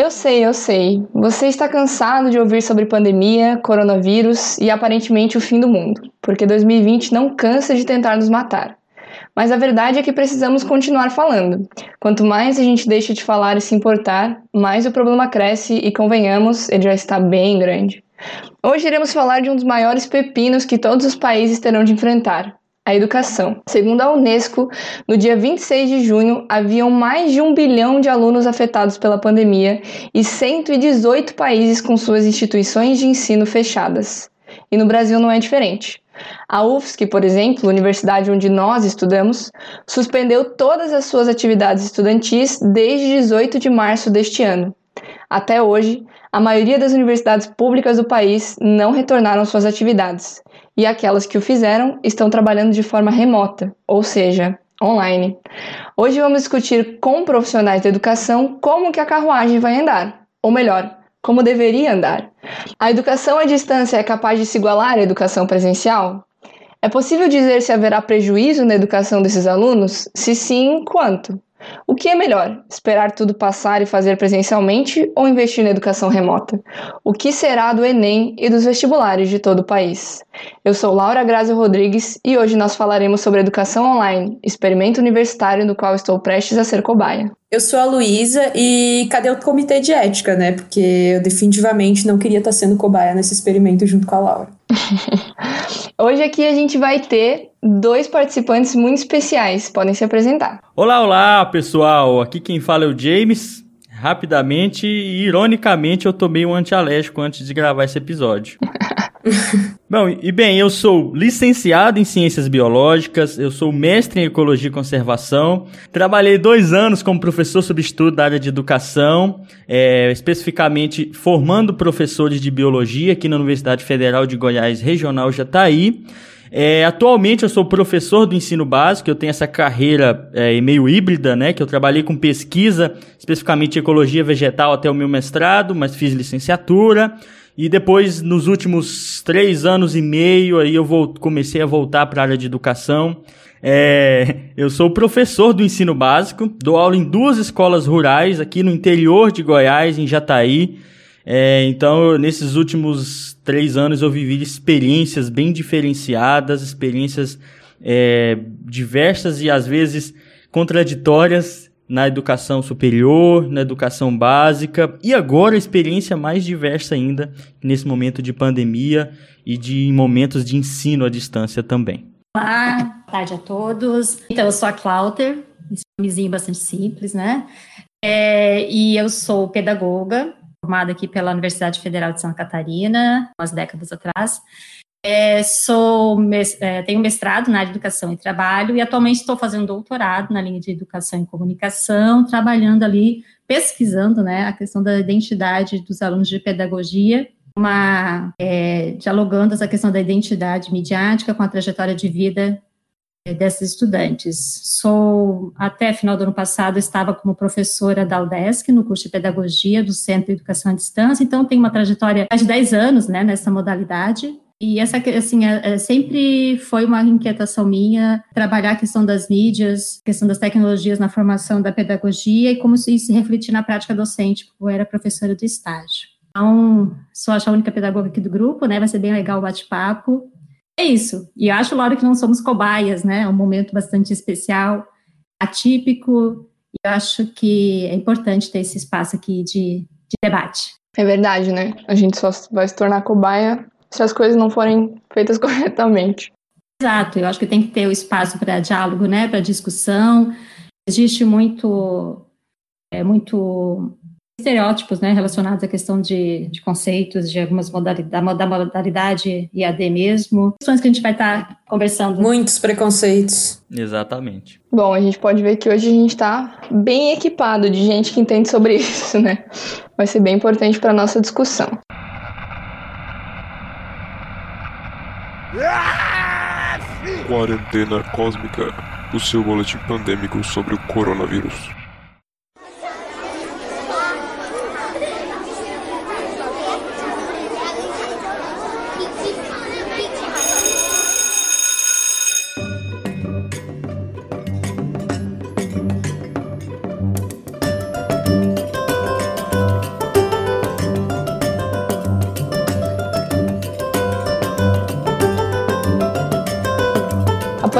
Eu sei, eu sei. Você está cansado de ouvir sobre pandemia, coronavírus e aparentemente o fim do mundo, porque 2020 não cansa de tentar nos matar. Mas a verdade é que precisamos continuar falando. Quanto mais a gente deixa de falar e se importar, mais o problema cresce e, convenhamos, ele já está bem grande. Hoje iremos falar de um dos maiores pepinos que todos os países terão de enfrentar, a educação. Segundo a Unesco, no dia 26 de junho, haviam mais de um bilhão de alunos afetados pela pandemia e 118 países com suas instituições de ensino fechadas. E no Brasil não é diferente. A UFSC, por exemplo, universidade onde nós estudamos, suspendeu todas as suas atividades estudantis desde 18 de março deste ano. Até hoje, a maioria das universidades públicas do país não retornaram suas atividades, e aquelas que o fizeram estão trabalhando de forma remota, ou seja, online. Hoje vamos discutir com profissionais da educação como que a carruagem vai andar, ou melhor, como deveria andar. A educação à distância é capaz de se igualar à educação presencial? É possível dizer se haverá prejuízo na educação desses alunos? Se sim, quanto? O que é melhor, esperar tudo passar e fazer presencialmente ou investir na educação remota? O que será do Enem e dos vestibulares de todo o país? Eu sou Laura Grazi Rodrigues e hoje nós falaremos sobre educação online, experimento universitário no qual estou prestes a ser cobaia. Eu sou a Luísa e cadê o comitê de ética, né? Porque eu definitivamente não queria estar sendo cobaia nesse experimento junto com a Laura. Hoje aqui a gente vai ter dois participantes muito especiais. Podem se apresentar. Olá, olá, pessoal. Aqui quem fala é o James. Rapidamente e ironicamente eu tomei um antialérgico antes de gravar esse episódio. Bom, e bem, eu sou licenciado em Ciências Biológicas, eu sou mestre em Ecologia e Conservação, trabalhei dois anos como professor substituto da área de Educação, é, especificamente formando professores de Biologia aqui na Universidade Federal de Goiás Regional Jataí. É, atualmente eu sou professor do ensino básico, eu tenho essa carreira é, meio híbrida, né? Que eu trabalhei com pesquisa, especificamente ecologia vegetal até o meu mestrado, mas fiz licenciatura. E depois, nos últimos três anos e meio, aí eu vou, comecei a voltar para a área de educação. É, eu sou professor do ensino básico, dou aula em duas escolas rurais aqui no interior de Goiás, em Jataí. É, então, nesses últimos três anos, eu vivi experiências bem diferenciadas, experiências é, diversas e às vezes contraditórias na educação superior, na educação básica e agora a experiência mais diversa ainda nesse momento de pandemia e de momentos de ensino à distância também. Olá, boa tarde a todos. Então, eu sou a Clauter, esse nomezinho bastante simples, né? É, e eu sou pedagoga, formada aqui pela Universidade Federal de Santa Catarina, umas décadas atrás. É, sou, é, tenho mestrado na área de educação e trabalho e atualmente estou fazendo doutorado na linha de educação e comunicação, trabalhando ali, pesquisando né, a questão da identidade dos alunos de pedagogia, uma, é, dialogando essa questão da identidade midiática com a trajetória de vida é, desses estudantes. Sou, até final do ano passado, estava como professora da UDESC, no curso de Pedagogia do Centro de Educação à Distância, então tenho uma trajetória de 10 anos, né, nessa modalidade, e essa, assim, é, é, sempre foi uma inquietação minha trabalhar a questão das mídias, questão das tecnologias na formação da pedagogia e como isso se refletir na prática docente, porque eu era professora do estágio. Então, sou a única pedagoga aqui do grupo, né, vai ser bem legal o bate-papo, é isso. E acho, Laura, que não somos cobaias, né? É um momento bastante especial, atípico, e eu acho que é importante ter esse espaço aqui de, de debate. É verdade, né? A gente só vai se tornar cobaia se as coisas não forem feitas corretamente. Exato, eu acho que tem que ter o espaço para diálogo, né? Para discussão. Existe muito, é, muito estereótipos né, relacionados à questão de, de conceitos, de algumas modalidades, da modalidade IAD mesmo. Questões que a gente vai estar tá conversando. Muitos preconceitos. Exatamente. Bom, a gente pode ver que hoje a gente está bem equipado de gente que entende sobre isso, né? Vai ser bem importante para nossa discussão. Quarentena Cósmica, o seu boletim pandêmico sobre o coronavírus.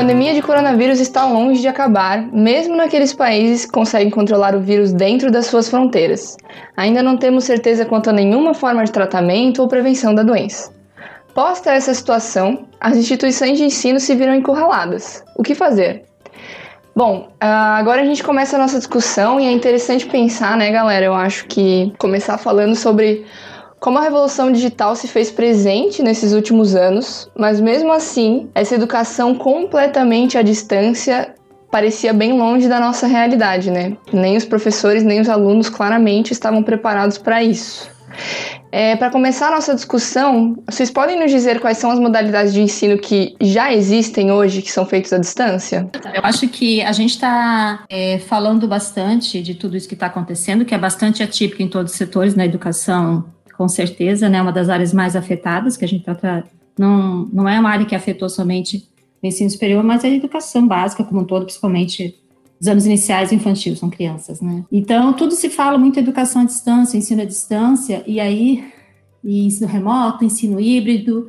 Pandemia de coronavírus está longe de acabar, mesmo naqueles países que conseguem controlar o vírus dentro das suas fronteiras. Ainda não temos certeza quanto a nenhuma forma de tratamento ou prevenção da doença. Posta essa situação, as instituições de ensino se viram encurraladas. O que fazer? Bom, ah, agora a gente começa a nossa discussão e é interessante pensar, né, galera? Eu acho que começar falando sobre como a revolução digital se fez presente nesses últimos anos, mas mesmo assim, essa educação completamente à distância parecia bem longe da nossa realidade, né? Nem os professores, nem os alunos claramente estavam preparados para isso. É, para começar a nossa discussão, vocês podem nos dizer quais são as modalidades de ensino que já existem hoje, que são feitas à distância? Eu acho que a gente está é, falando bastante de tudo isso que está acontecendo, que é bastante atípico em todos os setores, na educação com certeza, né, uma das áreas mais afetadas, que a gente trata, não, não é uma área que afetou somente o ensino superior, mas a educação básica como um todo, principalmente os anos iniciais infantil, são crianças, né? Então, tudo se fala muito educação à distância, ensino à distância, e aí, e ensino remoto, ensino híbrido,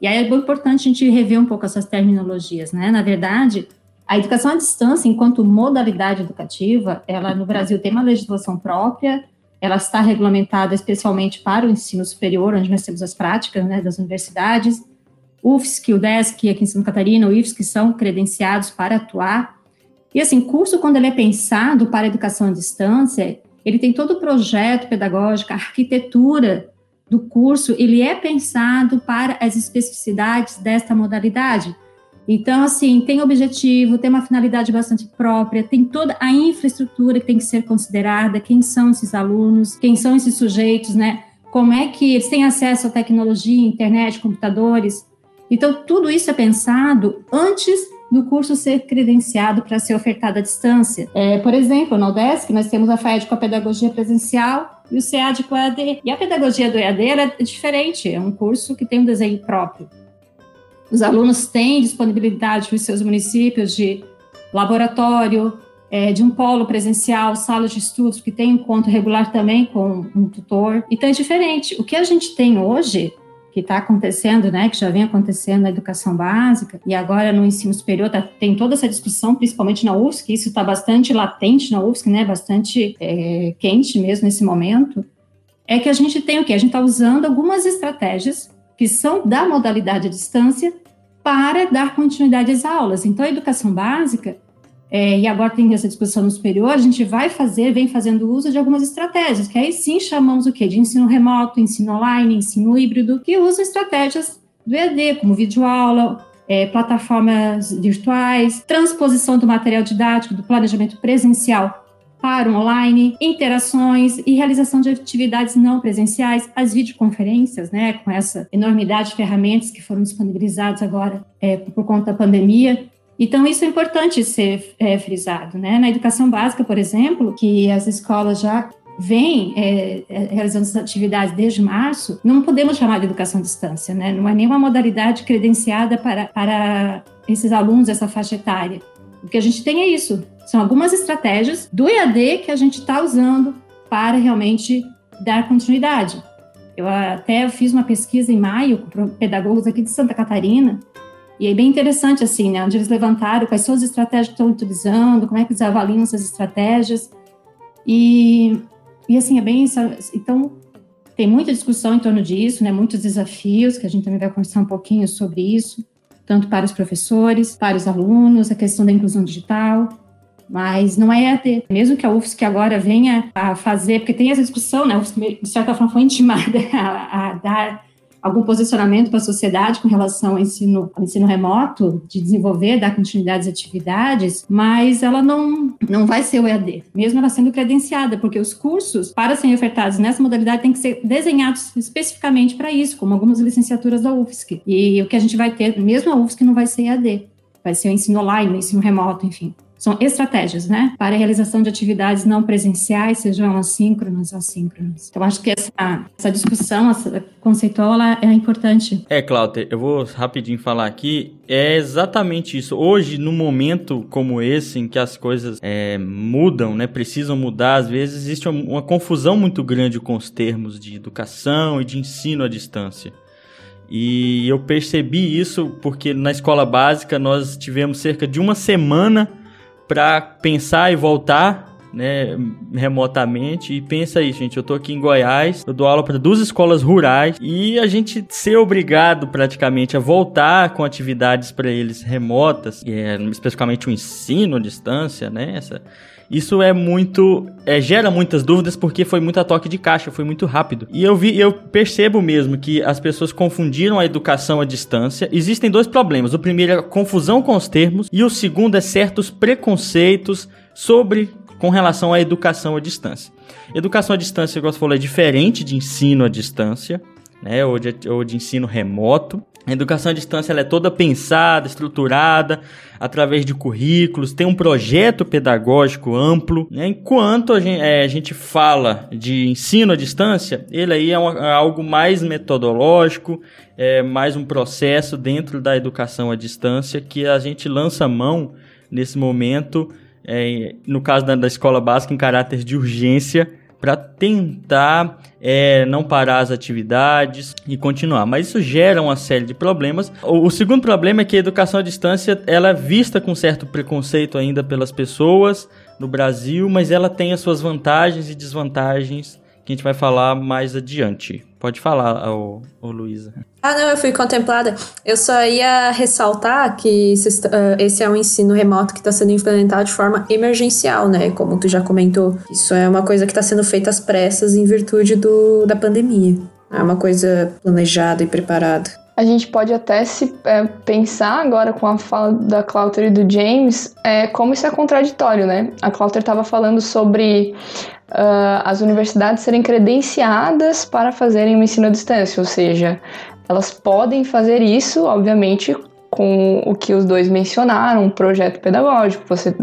e aí é importante a gente rever um pouco essas terminologias, né? Na verdade, a educação à distância, enquanto modalidade educativa, ela no Brasil tem uma legislação própria, ela está regulamentada especialmente para o ensino superior, onde nós temos as práticas né, das universidades. UFSC, o DESC, aqui em Santa Catarina, o IFSC, são credenciados para atuar. E, assim, curso, quando ele é pensado para educação à distância, ele tem todo o projeto pedagógico, a arquitetura do curso, ele é pensado para as especificidades desta modalidade. Então, assim, tem objetivo, tem uma finalidade bastante própria, tem toda a infraestrutura que tem que ser considerada, quem são esses alunos, quem são esses sujeitos, né? Como é que eles têm acesso à tecnologia, internet, computadores. Então, tudo isso é pensado antes do curso ser credenciado para ser ofertado à distância. É, por exemplo, no UDESC, nós temos a FAED com a pedagogia presencial e o CEAD com a EAD. E a pedagogia do EAD é diferente, é um curso que tem um desenho próprio. Os alunos têm disponibilidade nos seus municípios de laboratório, é, de um polo presencial, sala de estudos, que tem encontro regular também com um tutor. Então é diferente. O que a gente tem hoje, que está acontecendo, né, que já vem acontecendo na educação básica, e agora no ensino superior tá, tem toda essa discussão, principalmente na UFSC, isso está bastante latente na UFSC, né, bastante é, quente mesmo nesse momento, é que a gente tem o quê? A gente está usando algumas estratégias que são da modalidade à distância, para dar continuidade às aulas. Então, a educação básica, é, e agora tem essa discussão no superior, a gente vai fazer, vem fazendo uso de algumas estratégias, que aí sim chamamos o quê? De ensino remoto, ensino online, ensino híbrido, que usam estratégias do EAD, como videoaula, é, plataformas virtuais, transposição do material didático, do planejamento presencial para online, interações e realização de atividades não presenciais, as videoconferências, né, com essa enormidade de ferramentas que foram disponibilizadas agora é, por conta da pandemia. Então, isso é importante ser é, frisado, né? Na educação básica, por exemplo, que as escolas já vêm é, é realizando essas atividades desde março, não podemos chamar de educação à distância, né? Não é nenhuma modalidade credenciada para, para esses alunos dessa faixa etária. O que a gente tem é isso. São algumas estratégias do EAD que a gente está usando para realmente dar continuidade. Eu até fiz uma pesquisa em maio com pedagogos aqui de Santa Catarina, e é bem interessante, assim, né, onde eles levantaram quais são as estratégias que estão utilizando, como é que eles avaliam essas estratégias. E, e assim, é bem. Então, tem muita discussão em torno disso, né, muitos desafios, que a gente também vai conversar um pouquinho sobre isso tanto para os professores, para os alunos, a questão da inclusão digital, mas não é EAD. Mesmo que a UFSC agora venha a fazer, porque tem essa discussão, né, a UFSC, de certa forma, foi intimada a, a dar algum posicionamento para a sociedade com relação ao ensino, ao ensino remoto, de desenvolver, dar continuidade às atividades, mas ela não, não vai ser o EAD, mesmo ela sendo credenciada, porque os cursos, para serem ofertados nessa modalidade, têm que ser desenhados especificamente para isso, como algumas licenciaturas da UFSC. E o que a gente vai ter, mesmo a UFSC, não vai ser EAD, vai ser o ensino online, o ensino remoto, enfim são estratégias, né, para a realização de atividades não presenciais, sejam assíncronas ou assíncronas. Então, acho que essa, essa discussão essa conceitual é importante. É, Cláudia, eu vou rapidinho falar aqui. É exatamente isso. Hoje, num momento como esse, em que as coisas é, mudam, né, precisam mudar, às vezes existe uma, uma confusão muito grande com os termos de educação e de ensino à distância. E eu percebi isso porque na escola básica nós tivemos cerca de uma semana para pensar e voltar né, remotamente. E pensa aí, gente, eu tô aqui em Goiás, eu dou aula para duas escolas rurais e a gente ser obrigado praticamente a voltar com atividades para eles remotas, é, especificamente o ensino à distância, né? Essa, isso é muito. É, gera muitas dúvidas porque foi muito a toque de caixa, foi muito rápido. E eu vi, eu percebo mesmo que as pessoas confundiram a educação à distância. Existem dois problemas. O primeiro é a confusão com os termos, e o segundo é certos preconceitos sobre com relação à educação à distância. Educação à distância, como você falou, é diferente de ensino à distância, né, ou de, ou de ensino remoto. A educação à distância é toda pensada, estruturada, através de currículos, tem um projeto pedagógico amplo. Né? Enquanto a gente, é, a gente, fala de ensino à distância, ele aí é, é algo mais metodológico, é mais um processo dentro da educação à distância que a gente lança mão nesse momento é, no caso da, da, escola básica, em caráter de urgência, para tentar é, não parar as atividades e continuar. Mas isso gera uma série de problemas. O, o, segundo problema é que a educação à distância ela é vista com certo preconceito ainda pelas pessoas no Brasil, mas ela tem as suas vantagens e desvantagens que a gente vai falar mais adiante. Pode falar, ô, ô Luísa. Ah, não, eu fui contemplada. Eu só ia ressaltar que ah, esse é um ensino remoto que está sendo implementado de forma emergencial, né? Como tu já comentou. Isso é uma coisa que está sendo feita às pressas em virtude do, da pandemia. É uma coisa planejada e preparada. A gente pode até se é, pensar agora com a fala da Clouter e do James é, como isso é contraditório, né? A Clouter estava falando sobre uh, as universidades serem credenciadas para fazerem o ensino à distância, ou seja, elas podem fazer isso, obviamente, com o que os dois mencionaram, um projeto pedagógico. Você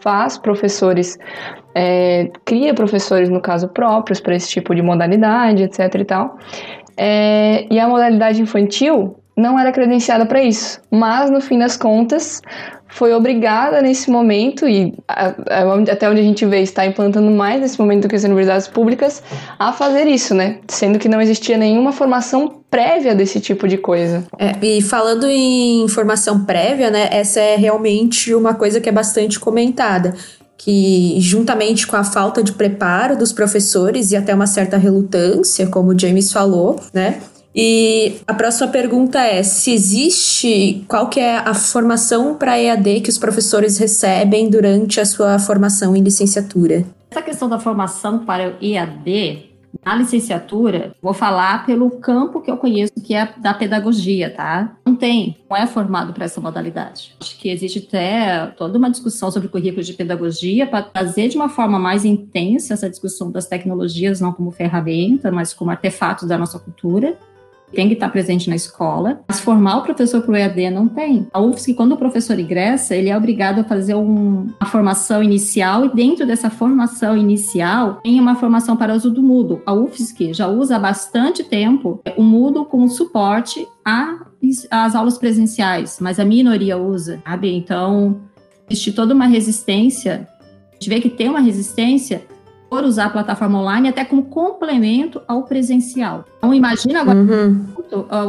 faz professores, é, cria professores, no caso, próprios para esse tipo de modalidade, etc e tal. É, e a modalidade infantil não era credenciada para isso, mas no fim das contas foi obrigada nesse momento, e até onde a gente vê está implantando mais nesse momento do que as universidades públicas, a fazer isso, né? Sendo que não existia nenhuma formação prévia desse tipo de coisa. É, e falando em formação prévia, né? Essa é realmente uma coisa que é bastante comentada que juntamente com a falta de preparo dos professores e até uma certa relutância, como o James falou, né, e a próxima pergunta é se existe qual que é a formação para EAD que os professores recebem durante a sua formação em licenciatura. Essa questão da formação para o EAD na licenciatura, vou falar pelo campo que eu conheço, que é da pedagogia, tá? Não tem, não é formado para essa modalidade. Acho que existe até toda uma discussão sobre currículo de pedagogia para trazer de uma forma mais intensa essa discussão das tecnologias, não como ferramenta, mas como artefatos da nossa cultura tem que estar presente na escola, mas formar o professor para o EAD não tem. A UFSC, quando o professor ingressa, ele é obrigado a fazer um, uma formação inicial e dentro dessa formação inicial tem uma formação para uso do Moodle. A UFSC já usa há bastante tempo o Moodle como suporte às aulas presenciais, mas a minoria usa, sabe? Então, existe toda uma resistência. A gente vê que tem uma resistência usar a plataforma online até como complemento ao presencial. Então, imagina agora, uhum.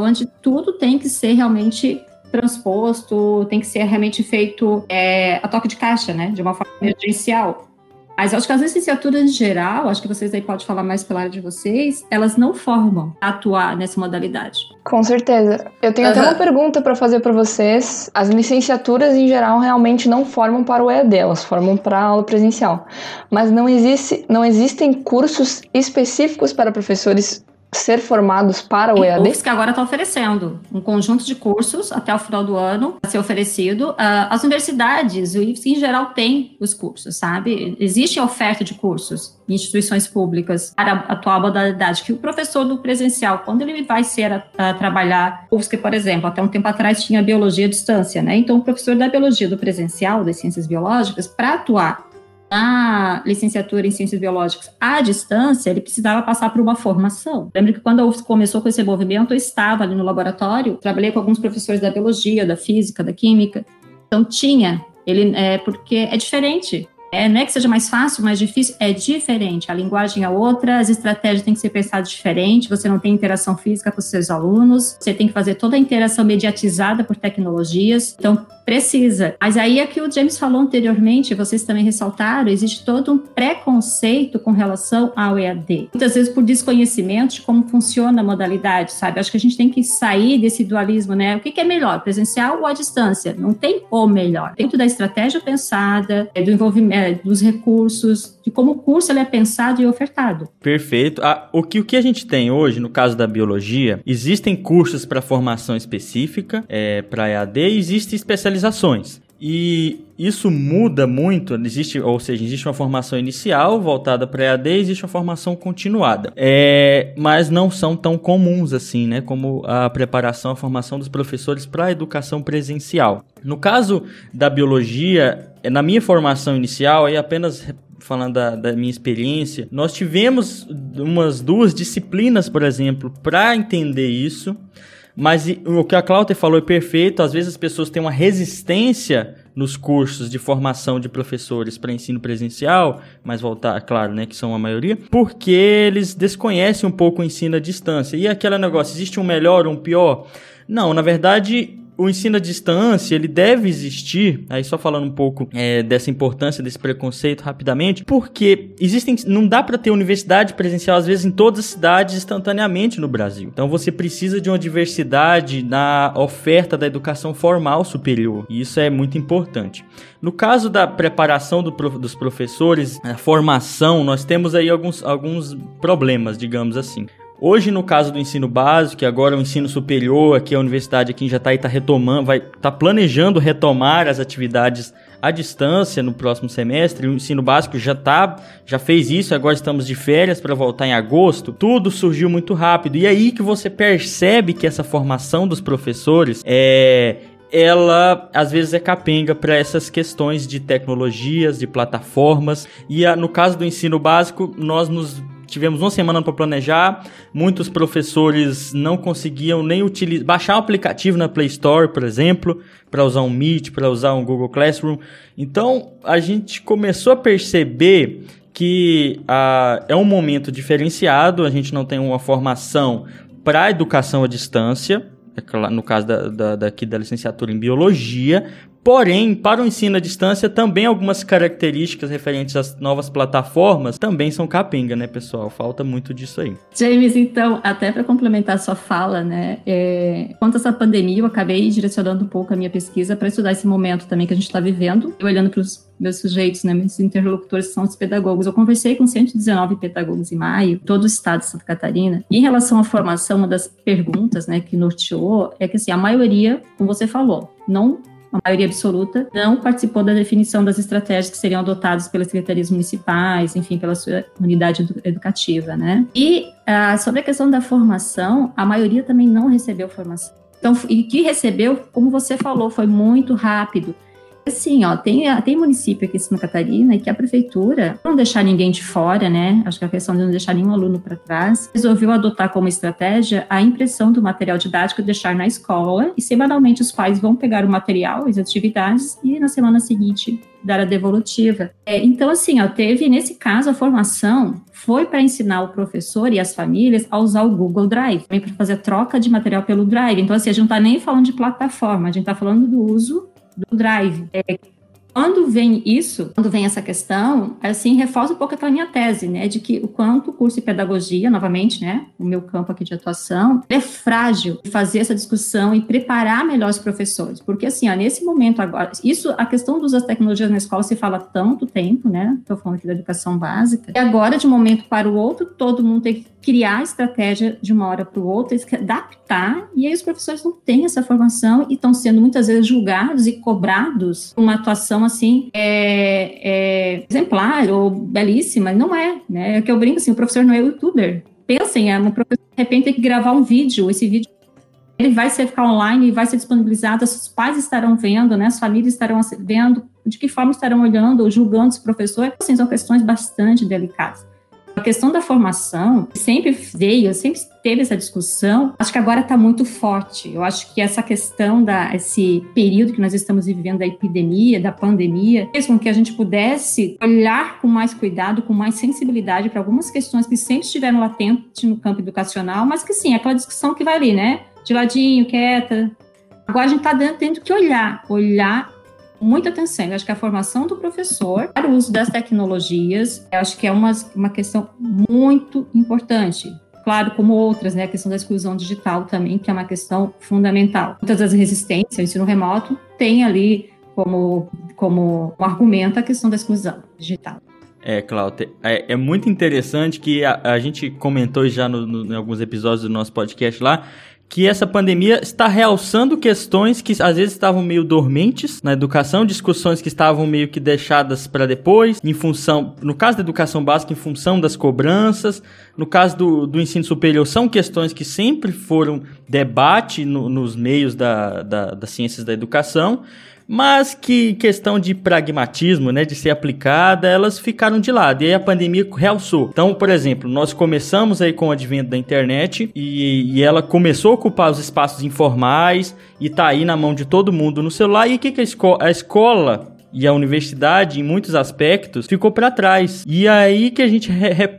onde tudo tem que ser realmente transposto, tem que ser realmente feito é, a toque de caixa, né? De uma forma emergencial. Mas acho que as licenciaturas em geral, acho que vocês aí podem falar mais pela área de vocês, elas não formam atuar nessa modalidade. Com certeza. Eu tenho uhum. até uma pergunta para fazer para vocês. As licenciaturas em geral realmente não formam para o EAD, elas formam para a aula presencial. Mas não, existe, não existem cursos específicos para professores ser formados para o EAD? O que agora está oferecendo um conjunto de cursos até o final do ano a ser oferecido. Uh, as universidades, o IFSC em geral tem os cursos, sabe? Existe oferta de cursos em instituições públicas para a atual modalidade, que o professor do presencial, quando ele vai ser a, a trabalhar, UFSC, por exemplo, até um tempo atrás tinha biologia à distância, né? Então, o professor da biologia do presencial, das ciências biológicas, para atuar na licenciatura em Ciências Biológicas à distância, ele precisava passar por uma formação. Lembro que quando a UFS começou com esse movimento, eu estava ali no laboratório, trabalhei com alguns professores da biologia, da física, da química. Então tinha, ele é porque é diferente. É, não é que seja mais fácil, mais difícil, é diferente. A linguagem é outra, as estratégias têm que ser pensadas diferente, você não tem interação física com os seus alunos, você tem que fazer toda a interação mediatizada por tecnologias. Então, precisa. Mas aí é que o James falou anteriormente, vocês também ressaltaram, existe todo um preconceito com relação ao EAD. Muitas vezes por desconhecimento de como funciona a modalidade, sabe? Acho que a gente tem que sair desse dualismo, né? O que, é melhor, presencial ou à distância? Não tem o melhor. Dentro da estratégia pensada, é, do envolvimento, dos recursos, de como o curso ele é pensado e ofertado. Perfeito. Ah, o, que, o que a gente tem hoje, no caso da biologia, existem cursos para formação específica, é, para EAD, e existe especializações. E isso muda muito, existe, ou seja, existe uma formação inicial voltada para EAD, existe uma formação continuada. É, mas não são tão comuns assim, né, como a preparação, a formação dos professores para a educação presencial. No caso da biologia, na minha formação inicial, aí apenas falando da, da, minha experiência, nós tivemos umas duas disciplinas, por exemplo, para entender isso. Mas o que a Cláudia falou é perfeito. Às vezes as pessoas têm uma resistência nos cursos de formação de professores para ensino presencial, mas voltar, claro, né, que são a maioria, porque eles desconhecem um pouco o ensino à distância. E aquele negócio, existe um melhor um pior? Não, na verdade, o ensino à distância ele deve existir, aí só falando um pouco é, dessa importância desse preconceito rapidamente, porque existem, não dá para ter universidade presencial às vezes em todas as cidades instantaneamente no Brasil. Então você precisa de uma diversidade na oferta da educação formal superior, e isso é muito importante. No caso da preparação do, dos professores, a formação, nós temos aí alguns, alguns problemas, digamos assim. Hoje, no caso do ensino básico, que agora é o ensino superior, aqui a universidade aqui em Jataí está retomando, vai tá planejando retomar as atividades à distância no próximo semestre. O ensino básico já tá, já fez isso, agora estamos de férias para voltar em agosto. Tudo surgiu muito rápido. E aí que você percebe que essa formação dos professores é ela às vezes é capenga para essas questões de tecnologias, de plataformas. E no caso do ensino básico, nós nos tivemos uma semana para planejar, muitos professores não conseguiam nem utilizar, baixar o aplicativo na Play Store, por exemplo, para usar um Meet, para usar um Google Classroom. Então, a gente começou a perceber que ah, é um momento diferenciado, a gente não tem uma formação para educação à distância, é no caso da, da, daqui da licenciatura em biologia, Porém, para o ensino à distância, também algumas características referentes às novas plataformas também são capenga, né, pessoal? Falta muito disso aí. James, então, até para complementar a sua fala, né, é, quanto a essa pandemia, eu acabei direcionando um pouco a minha pesquisa para estudar esse momento também que a gente está vivendo, eu olhando para os meus sujeitos, né, meus interlocutores são os pedagogos. Eu conversei com 119 pedagogos em maio, todo o estado de Santa Catarina. E em relação à formação, uma das perguntas, né, que norteou é que assim, a maioria, como você falou, não a maioria absoluta, não participou da definição das estratégias que seriam adotadas pelas secretarias municipais, enfim, pela sua unidade educativa, né? E ah, sobre a questão da formação, a maioria também não recebeu formação. Então, e que recebeu, como você falou, foi muito rápido. Assim, ó, tem, tem município aqui em Santa Catarina que a prefeitura, não deixar ninguém de fora, né? Acho que a questão de não deixar nenhum aluno para trás, resolveu adotar como estratégia a impressão do material didático deixar na escola, e semanalmente os pais vão pegar o material, as atividades, e na semana seguinte dar a devolutiva. É, então, assim, ó, teve, nesse caso, a formação foi para ensinar o professor e as famílias a usar o Google Drive, para fazer troca de material pelo Drive. Então, assim, a gente não está nem falando de plataforma, a gente está falando do uso do drive. É, quando vem isso, quando vem essa questão, assim, reforça um pouco aquela minha tese, né, de que o quanto o curso de pedagogia, novamente, né, o meu campo aqui de atuação, é frágil fazer essa discussão e preparar melhor os professores, porque assim, ó, nesse momento agora, isso, a questão do uso das tecnologias na escola se fala tanto tempo, né, estou falando aqui da educação básica, e agora, de um momento para o outro, todo mundo tem que criar estratégia de uma hora para o outro, adaptar, e aí os professores não têm essa formação e estão sendo muitas vezes julgados e cobrados uma atuação assim é, é, exemplar ou belíssima, não é, né? É que eu brinco assim, o professor não é youtuber. Pensem, é um professor de repente tem que gravar um vídeo, esse vídeo ele vai ser ficar online e vai ser disponibilizado, os pais estarão vendo, né, as famílias estarão vendo, de que forma estarão olhando ou julgando esse professor, assim, são questões bastante delicadas. Questão da formação sempre veio, sempre teve essa discussão, acho que agora está muito forte. Eu acho que essa questão da esse período que nós estamos vivendo da epidemia, da pandemia, fez com que a gente pudesse olhar com mais cuidado, com mais sensibilidade para algumas questões que sempre estiveram latentes no campo educacional, mas que sim, é aquela discussão que vai ali, né? De ladinho, quieta. Agora a gente está tendo que olhar, olhar muita atenção. Eu acho que a formação do professor para o uso das tecnologias, eu acho que é uma, uma questão muito importante. Claro, como outras, né? A questão da exclusão digital também, que é uma questão fundamental. Muitas das resistências ao ensino remoto tem ali como, como um argumento a questão da exclusão digital. É, Cláudia, é, é, muito interessante que a, a gente comentou já no, no, em alguns episódios do nosso podcast lá, que essa pandemia está realçando questões que às vezes estavam meio dormentes na educação, discussões que estavam meio que deixadas para depois, em função, no caso da educação básica, em função das cobranças, no caso do, do ensino superior, são questões que sempre foram debate no, nos meios da, da, das ciências da educação, mas que questão de pragmatismo, né, de ser aplicada, elas ficaram de lado. E aí a pandemia realçou. Então, por exemplo, nós começamos aí com o advento da internet e, e ela começou a ocupar os espaços informais e tá aí na mão de todo mundo no celular. E o que, que a, esco a escola e a universidade, em muitos aspectos, ficou para trás. E aí que a gente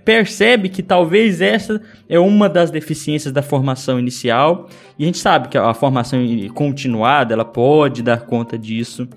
percebe que talvez essa é uma das deficiências da formação inicial. E a gente sabe que a formação continuada, ela pode dar conta disso.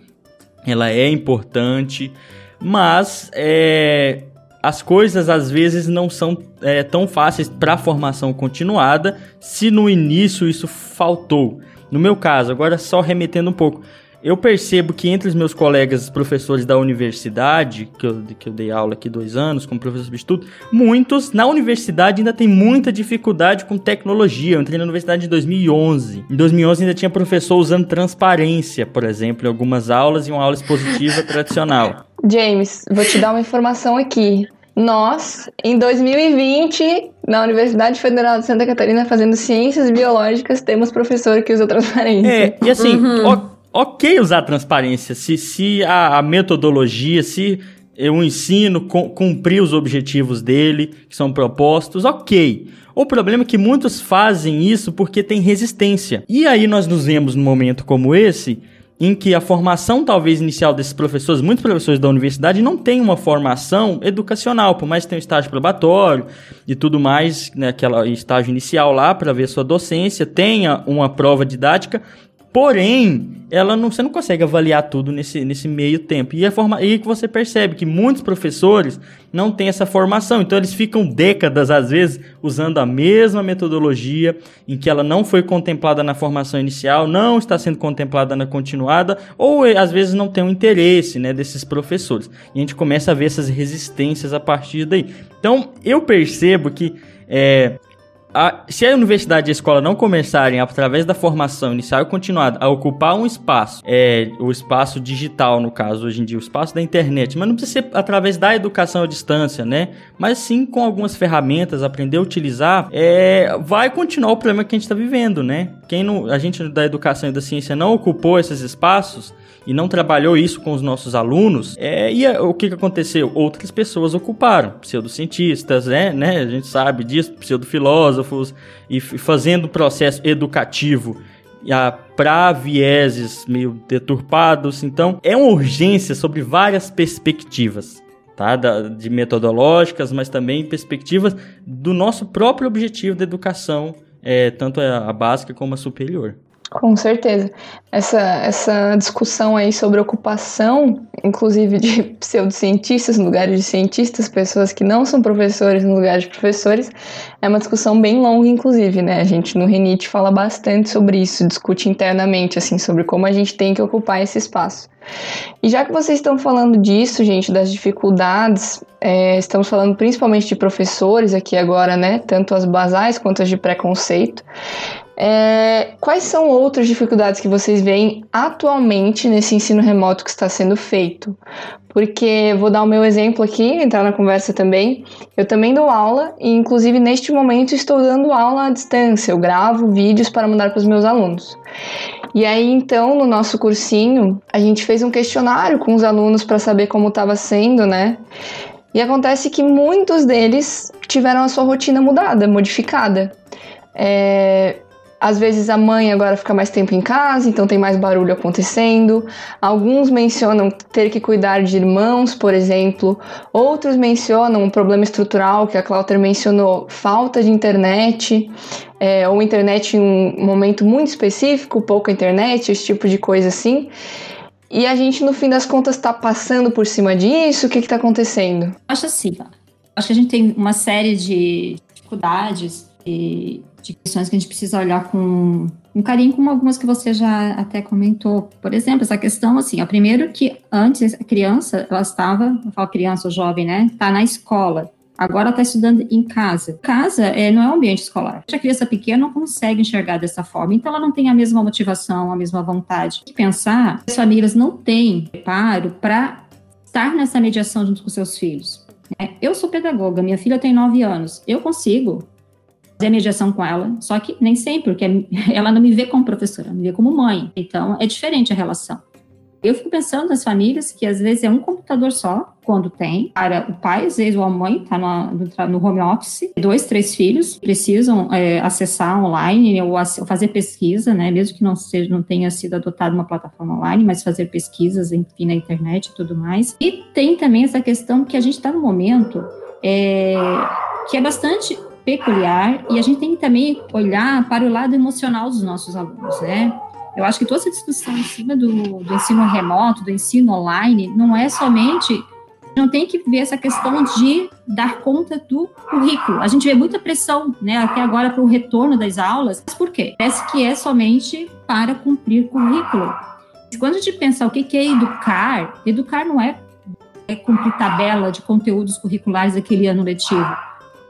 Ela é importante, mas é, as coisas às vezes não são é, tão fáceis para a formação continuada se no início isso faltou. No meu caso, agora só remetendo um pouco, eu percebo que entre os meus colegas professores da universidade, que eu, que eu dei aula aqui dois anos como professor substituto, muitos na universidade ainda tem muita dificuldade com tecnologia. Eu entrei na universidade em 2011. Em 2011 ainda tinha professor usando transparência, por exemplo, em algumas aulas e uma aula expositiva tradicional. James, vou te dar uma informação aqui. Nós, em 2020, na Universidade Federal de Santa Catarina, fazendo ciências biológicas, temos professor que usa transparência. É, e assim, uhum ok usar transparência, se, se a, a metodologia, se o ensino cumprir os objetivos dele, que são propostos, ok. O problema é que muitos fazem isso porque tem resistência. E aí nós nos vemos num momento como esse, em que a formação talvez inicial desses professores, muitos professores da universidade não têm uma formação educacional, por mais que tenham estágio probatório e tudo mais, né, aquela estágio inicial lá para ver sua docência, tenha uma prova didática, Porém, ela não, você não consegue avaliar tudo nesse, nesse meio tempo. E, a forma, e você percebe que muitos professores não têm essa formação. Então, eles ficam décadas, às vezes, usando a mesma metodologia em que ela não foi contemplada na formação inicial, não está sendo contemplada na continuada, ou às vezes não tem o interesse né, desses professores. E a gente começa a ver essas resistências a partir daí. Então, eu percebo que é, a, se a universidade e a escola não começarem, através da formação inicial e continuada, a ocupar um espaço, é, o espaço digital, no caso, hoje em dia, o espaço da internet, mas não precisa ser através da educação à distância, né? Mas sim com algumas ferramentas, aprender a utilizar, é, vai continuar o problema que a gente está vivendo, né? Quem não, a gente da educação e da ciência não ocupou esses espaços, e não trabalhou isso com os nossos alunos, é, e o que, que aconteceu? Outras pessoas ocuparam, pseudocientistas, né, né? A gente sabe disso, pseudofilósofos, e fazendo o processo educativo para vieses meio deturpados. Então, é uma urgência sobre várias perspectivas. Tá? De metodológicas, mas também perspectivas do nosso próprio objetivo da educação, é, tanto a básica como a superior. Com certeza. Essa, essa discussão aí sobre ocupação, inclusive de pseudocientistas no lugar de cientistas, pessoas que não são professores no lugar de professores, é uma discussão bem longa, inclusive, né? A gente no Renite fala bastante sobre isso, discute internamente, assim, sobre como a gente tem que ocupar esse espaço. E já que vocês estão falando disso, gente, das dificuldades, é, estamos falando principalmente de professores aqui agora, né? Tanto as basais quanto as de preconceito. É, quais são outras dificuldades que vocês veem atualmente nesse ensino remoto que está sendo feito? Porque vou dar o meu exemplo aqui, entrar na conversa também. Eu também dou aula e, inclusive, neste momento estou dando aula à distância. Eu gravo vídeos para mandar para os meus alunos. E aí, então, no nosso cursinho, a gente fez um questionário com os alunos para saber como estava sendo, né? E acontece que muitos deles tiveram a sua rotina mudada, modificada. É, às vezes a mãe agora fica mais tempo em casa, então tem mais barulho acontecendo. Alguns mencionam ter que cuidar de irmãos, por exemplo. Outros mencionam um problema estrutural que a Clauter mencionou, falta de internet, é, ou internet em um momento muito específico, pouca internet, esse tipo de coisa assim. E a gente, no fim das contas, está passando por cima disso? O que está acontecendo? Acho assim, acho que a gente tem uma série de dificuldades e de questões que a gente precisa olhar com um carinho, como algumas que você já até comentou. Por exemplo, essa questão, assim, ó, primeiro que antes a criança, ela estava, eu falo criança ou jovem, né, tá na escola. Agora está estudando em casa. Casa é, não é um ambiente escolar. A criança pequena não consegue enxergar dessa forma, então ela não tem a mesma motivação, a mesma vontade. Que pensar as famílias não têm preparo para estar nessa mediação junto com seus filhos. Né? Eu sou pedagoga, minha filha tem nove anos. Eu consigo fazer mediação com ela, só que nem sempre, porque ela não me vê como professora, ela me vê como mãe. Então, é diferente a relação. Eu fico pensando nas famílias que às vezes é um computador só, quando tem, para o pai, às vezes ou a mãe está no, home office, dois, três filhos precisam é, acessar online ou, ou, fazer pesquisa, né? Mesmo que não seja, não tenha sido adotada uma plataforma online, mas fazer pesquisas, enfim, na internet e tudo mais. E tem também essa questão que a gente está no momento é, que é bastante peculiar e a gente tem que também olhar para o lado emocional dos nossos alunos, né? Eu acho que toda essa discussão em cima do, do ensino remoto, do ensino online, não é somente não tem que ver essa questão de dar conta do currículo. A gente vê muita pressão, né, até agora para o retorno das aulas. Mas por quê? Parece que é somente para cumprir currículo. Quando a gente pensa o que é educar, educar não é, é cumprir tabela de conteúdos curriculares daquele ano letivo.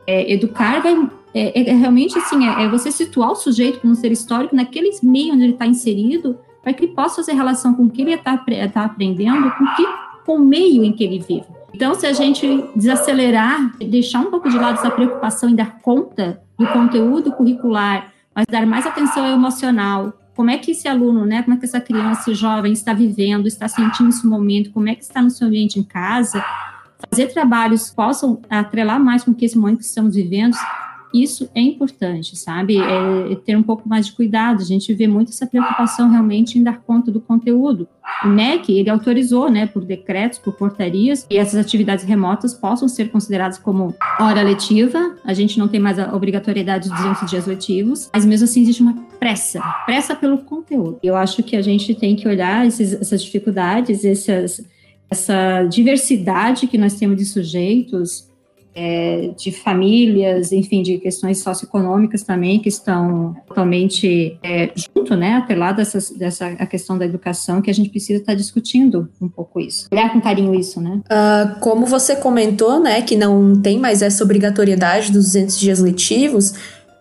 É, educar vai é, é, é, realmente assim, é, é, você situar o sujeito como ser histórico naquele meio onde ele está inserido, para que ele possa fazer relação com o que ele está tá aprendendo, com, que, com o meio em que ele vive. Então, se a gente desacelerar, deixar um pouco de lado essa preocupação em dar conta do conteúdo curricular, mas dar mais atenção ao emocional, como é que esse aluno, né, como é que essa criança jovem está vivendo, está sentindo esse momento, como é que está no seu ambiente em casa, fazer trabalhos que possam atrelar mais com que esse momento que estamos vivendo, isso é importante, sabe? É, é ter um pouco mais de cuidado. A gente vê muito essa preocupação realmente em dar conta do conteúdo. O MEC, ele autorizou, né, por decretos, por portarias, que essas atividades remotas possam ser consideradas como hora letiva. A gente não tem mais a obrigatoriedade dos 200 dias letivos, mas mesmo assim existe uma pressa, pressa pelo conteúdo. Eu acho que a gente tem que olhar esses, essas dificuldades, essas, essa diversidade que nós temos de sujeitos é, de famílias, enfim, de questões socioeconômicas também que estão totalmente é, junto, né, atrelado dessa, dessa a questão da educação, que a gente precisa estar discutindo um pouco isso. Olhar com carinho isso, né? Uh, como você comentou, né, que não tem mais essa obrigatoriedade dos 200 dias letivos,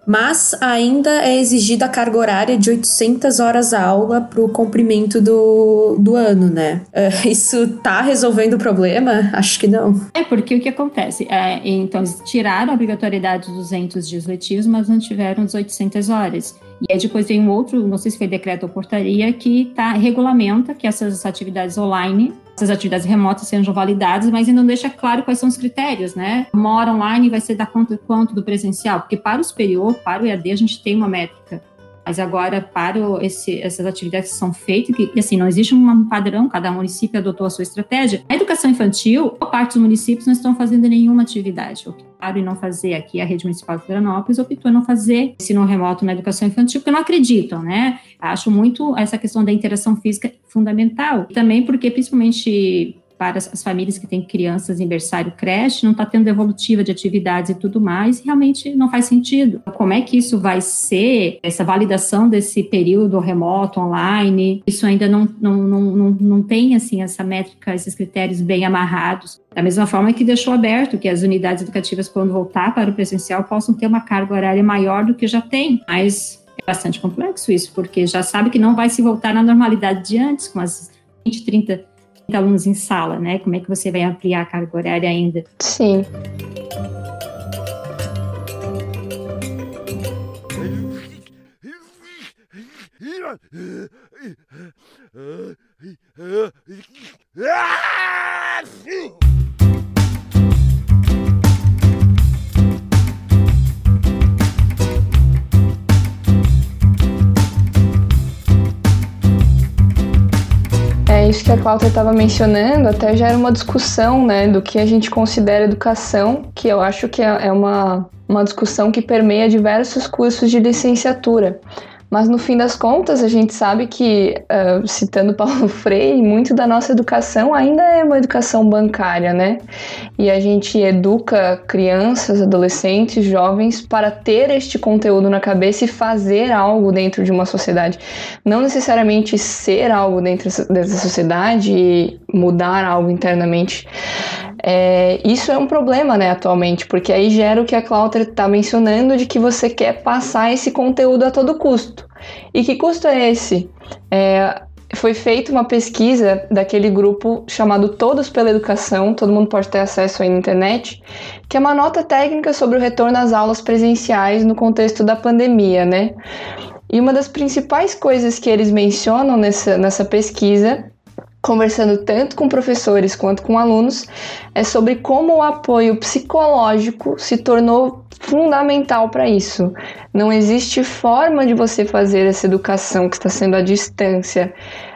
mas ainda é exigida a carga horária de 800 horas aula para o cumprimento do, do ano, né? Uh, isso tá resolvendo o problema? Acho que não. É, porque o que acontece? É, então, eles tiraram a obrigatoriedade dos 200 dias letivos, mas não tiveram as 800 horas. E aí depois tem um outro, não sei se foi decreto ou portaria, que tá, regulamenta que essas atividades online, essas atividades remotas sejam validadas, mas ainda não deixa claro quais são os critérios, né? Uma hora online vai ser da conta quanto do presencial, porque para o superior, para o EAD, a gente tem uma métrica. Mas agora, para esse, essas atividades que são feitas, que assim, não existe um padrão, cada município adotou a sua estratégia. A educação infantil, a parte dos municípios não estão fazendo nenhuma atividade. Optaram em não fazer aqui a rede municipal de Florianópolis, optou em não fazer ensino remoto na educação infantil, porque não acreditam, né? Acho muito essa questão da interação física fundamental. Também porque, principalmente para as famílias que têm crianças em berçário creche, não está tendo devolutiva de atividades e tudo mais, realmente não faz sentido. Como é que isso vai ser, essa validação desse período remoto, online, isso ainda não, não, não, não, não tem, assim, essa métrica, esses critérios bem amarrados. Da mesma forma que deixou aberto que as unidades educativas, quando voltar para o presencial, possam ter uma carga horária maior do que já tem, mas é bastante complexo isso, porque já sabe que não vai se voltar na normalidade de antes, com as 20, 30 alunos em sala, né? Como é que você vai ampliar a carga horária ainda? Sim. Que a Cláudia estava mencionando até já era uma discussão, né, do que a gente considera educação, que eu acho que é, é uma, uma discussão que permeia diversos cursos de licenciatura. Mas no fim das contas, a gente sabe que, uh, citando Paulo Freire, muito da nossa educação ainda é uma educação bancária, né? E a gente educa crianças, adolescentes, jovens para ter este conteúdo na cabeça e fazer algo dentro de uma sociedade. Não necessariamente ser algo dentro dessa sociedade e mudar algo internamente. É, isso é um problema, né, atualmente, porque aí gera o que a Cláudia está mencionando de que você quer passar esse conteúdo a todo custo. E que custo é esse? É, foi feita uma pesquisa daquele grupo chamado Todos pela Educação, todo mundo pode ter acesso aí na internet, que é uma nota técnica sobre o retorno às aulas presenciais no contexto da pandemia, né? E uma das principais coisas que eles mencionam nessa, nessa pesquisa conversando tanto com professores quanto com alunos, é sobre como o apoio psicológico se tornou fundamental para isso. Não existe forma de você fazer essa educação que está sendo à distância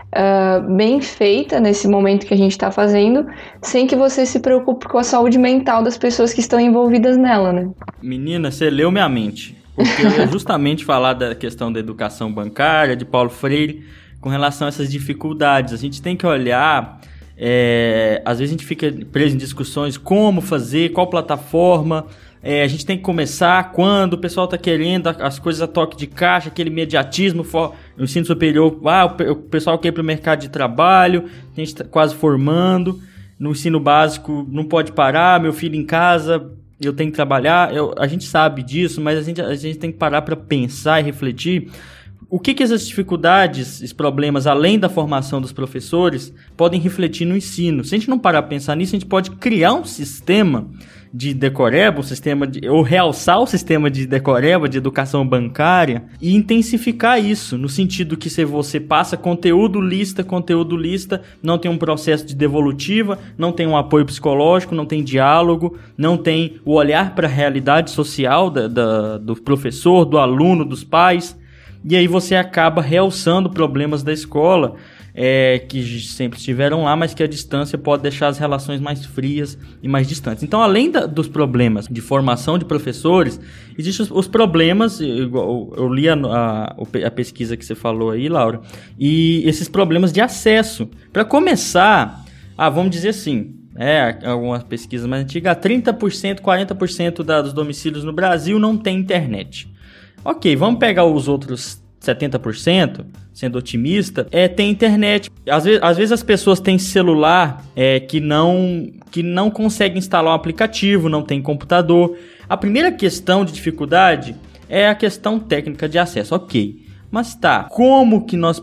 uh, bem feita nesse momento que a gente está fazendo, sem que você se preocupe com a saúde mental das pessoas que estão envolvidas nela, né? Menina, você leu minha mente. Porque eu ia justamente falar da questão da educação bancária, de Paulo Freire com relação a essas dificuldades. A gente tem que olhar. É, às vezes a gente fica preso em discussões como fazer, qual plataforma. É, a gente tem que começar quando o pessoal está querendo as coisas a toque de caixa, aquele imediatismo no ensino superior. Ah, o pessoal quer ir para o mercado de trabalho, a gente está quase formando. No ensino básico, não pode parar, meu filho em casa, eu tenho que trabalhar. Eu, a gente sabe disso, mas a gente, a gente tem que parar para pensar e refletir o que, que essas dificuldades, esses problemas, além da formação dos professores, podem refletir no ensino? Se a gente não parar a pensar nisso, a gente pode criar um sistema de decoreba, um sistema de, ou realçar o sistema de decoreba, de educação bancária, e intensificar isso, no sentido que se você passa conteúdo lista, conteúdo lista, não tem um processo de devolutiva, não tem um apoio psicológico, não tem diálogo, não tem o olhar para a realidade social da, da, do professor, do aluno, dos pais, e aí você acaba realçando problemas da escola é, que sempre estiveram lá, mas que a distância pode deixar as relações mais frias e mais distantes. Então, além da, dos problemas de formação de professores, existem os, os problemas, eu, eu li a, a, a, pesquisa que você falou aí, Laura, e esses problemas de acesso. Para começar, ah, vamos dizer assim, é, algumas pesquisas mais antigas, 30%, 40% da, dos domicílios no Brasil não tem internet. Ok, vamos pegar os outros 70%, sendo otimista, é tem internet. Às vezes, às vezes as pessoas têm celular é, que não que não consegue instalar um aplicativo, não tem computador. A primeira questão de dificuldade é a questão técnica de acesso. Ok. Mas tá, como que nós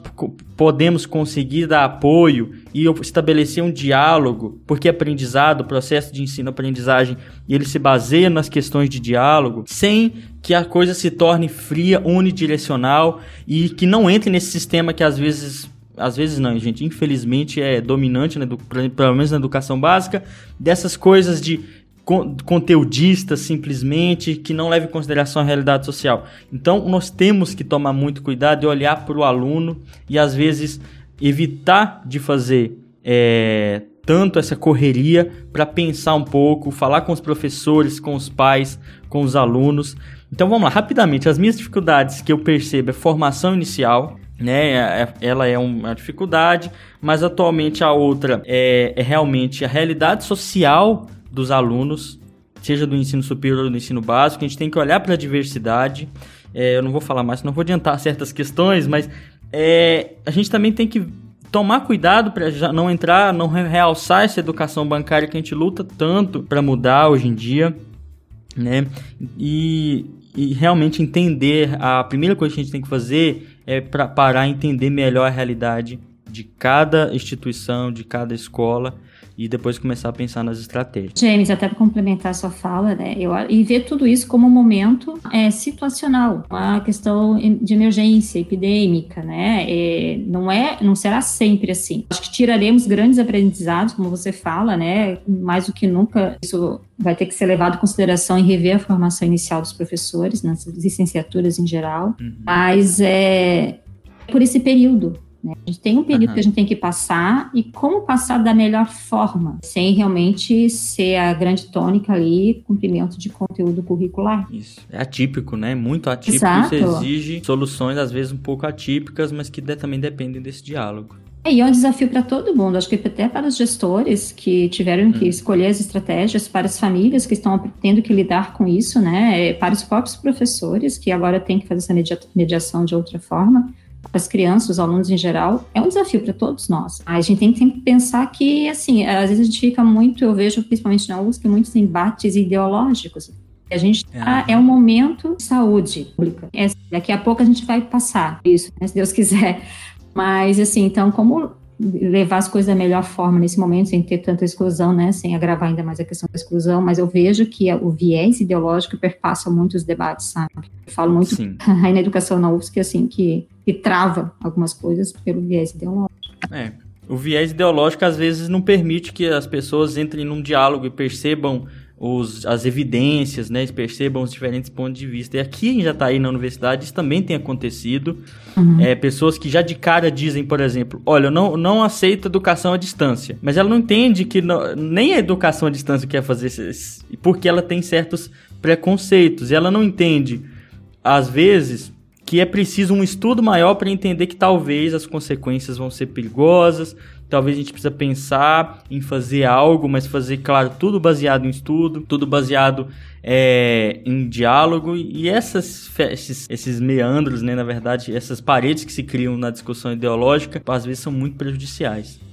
podemos conseguir dar apoio e estabelecer um diálogo? Porque aprendizado, processo de ensino-aprendizagem, ele se baseia nas questões de diálogo, sem que a coisa se torne fria, unidirecional e que não entre nesse sistema que às vezes às vezes não, gente, infelizmente é dominante, né, do, pelo menos na educação básica, dessas coisas de conteudista simplesmente, que não leva em consideração a realidade social. Então, nós temos que tomar muito cuidado e olhar para o aluno e, às vezes, evitar de fazer é, tanto essa correria para pensar um pouco, falar com os professores, com os pais, com os alunos. Então, vamos lá, rapidamente. As minhas dificuldades que eu percebo é formação inicial, né? É, é, ela é uma dificuldade, mas atualmente a outra é, é realmente a realidade social dos alunos, seja do ensino superior ou do ensino básico. A gente tem que olhar para a diversidade. É, eu não vou falar mais, não vou adiantar certas questões, mas é, a gente também tem que tomar cuidado para não entrar, não realçar essa educação bancária que a gente luta tanto para mudar hoje em dia, né? E, e realmente entender a primeira coisa que a gente tem que fazer é para parar entender melhor a realidade de cada instituição, de cada escola e depois começar a pensar nas estratégias. James, até para complementar a sua fala, né, eu, e ver tudo isso como um momento é, situacional, uma questão de emergência epidêmica, né, é, não é, não será sempre assim. Acho que tiraremos grandes aprendizados, como você fala, né, mais do que nunca isso vai ter que ser levado em consideração e rever a formação inicial dos professores, nas licenciaturas em geral, uhum. mas é por esse período, Né? A gente tem um período uhum. que a gente tem que passar e como passar da melhor forma, sem realmente ser a grande tônica ali, cumprimento de conteúdo curricular. Isso. É atípico, né? Muito atípico. Exato. Isso exige soluções, às vezes, um pouco atípicas, mas que também dependem desse diálogo. É, e é um desafio para todo mundo, acho que até para os gestores que tiveram que hum. escolher as estratégias, para as famílias que estão tendo que lidar com isso, né, é, para os próprios professores que agora têm que fazer essa mediação de outra forma, as crianças, os alunos em geral, é um desafio para todos nós. A gente tem que pensar que, assim, às vezes a gente fica muito, eu vejo principalmente na USP, muitos embates ideológicos. A gente tá, é. é um momento de saúde pública. É, daqui a pouco a gente vai passar isso, né, se Deus quiser. Mas, assim, então, como levar as coisas da melhor forma nesse momento, sem ter tanta exclusão, né, sem agravar ainda mais a questão da exclusão, mas eu vejo que o viés ideológico perpassa muitos debates, sabe? Eu falo muito aí na educação na UFSC, assim, que, que trava algumas coisas pelo viés ideológico. É, o viés ideológico às vezes não permite que as pessoas entrem num diálogo e percebam os, as evidências, né, percebam os diferentes pontos de vista. E aqui em Jataí, na universidade, isso também tem acontecido. Uhum. É, pessoas que já de cara dizem, por exemplo, olha, eu não, não aceito educação à distância. Mas ela não entende que não, nem a educação à distância quer fazer isso, porque ela tem certos preconceitos. E ela não entende, às vezes, que é preciso um estudo maior para entender que talvez as consequências vão ser perigosas, talvez a gente precisa pensar em fazer algo, mas fazer, claro, tudo baseado em estudo, tudo baseado é, em diálogo. E essas, esses, esses meandros, né, na verdade, essas paredes que se criam na discussão ideológica, às vezes são muito prejudiciais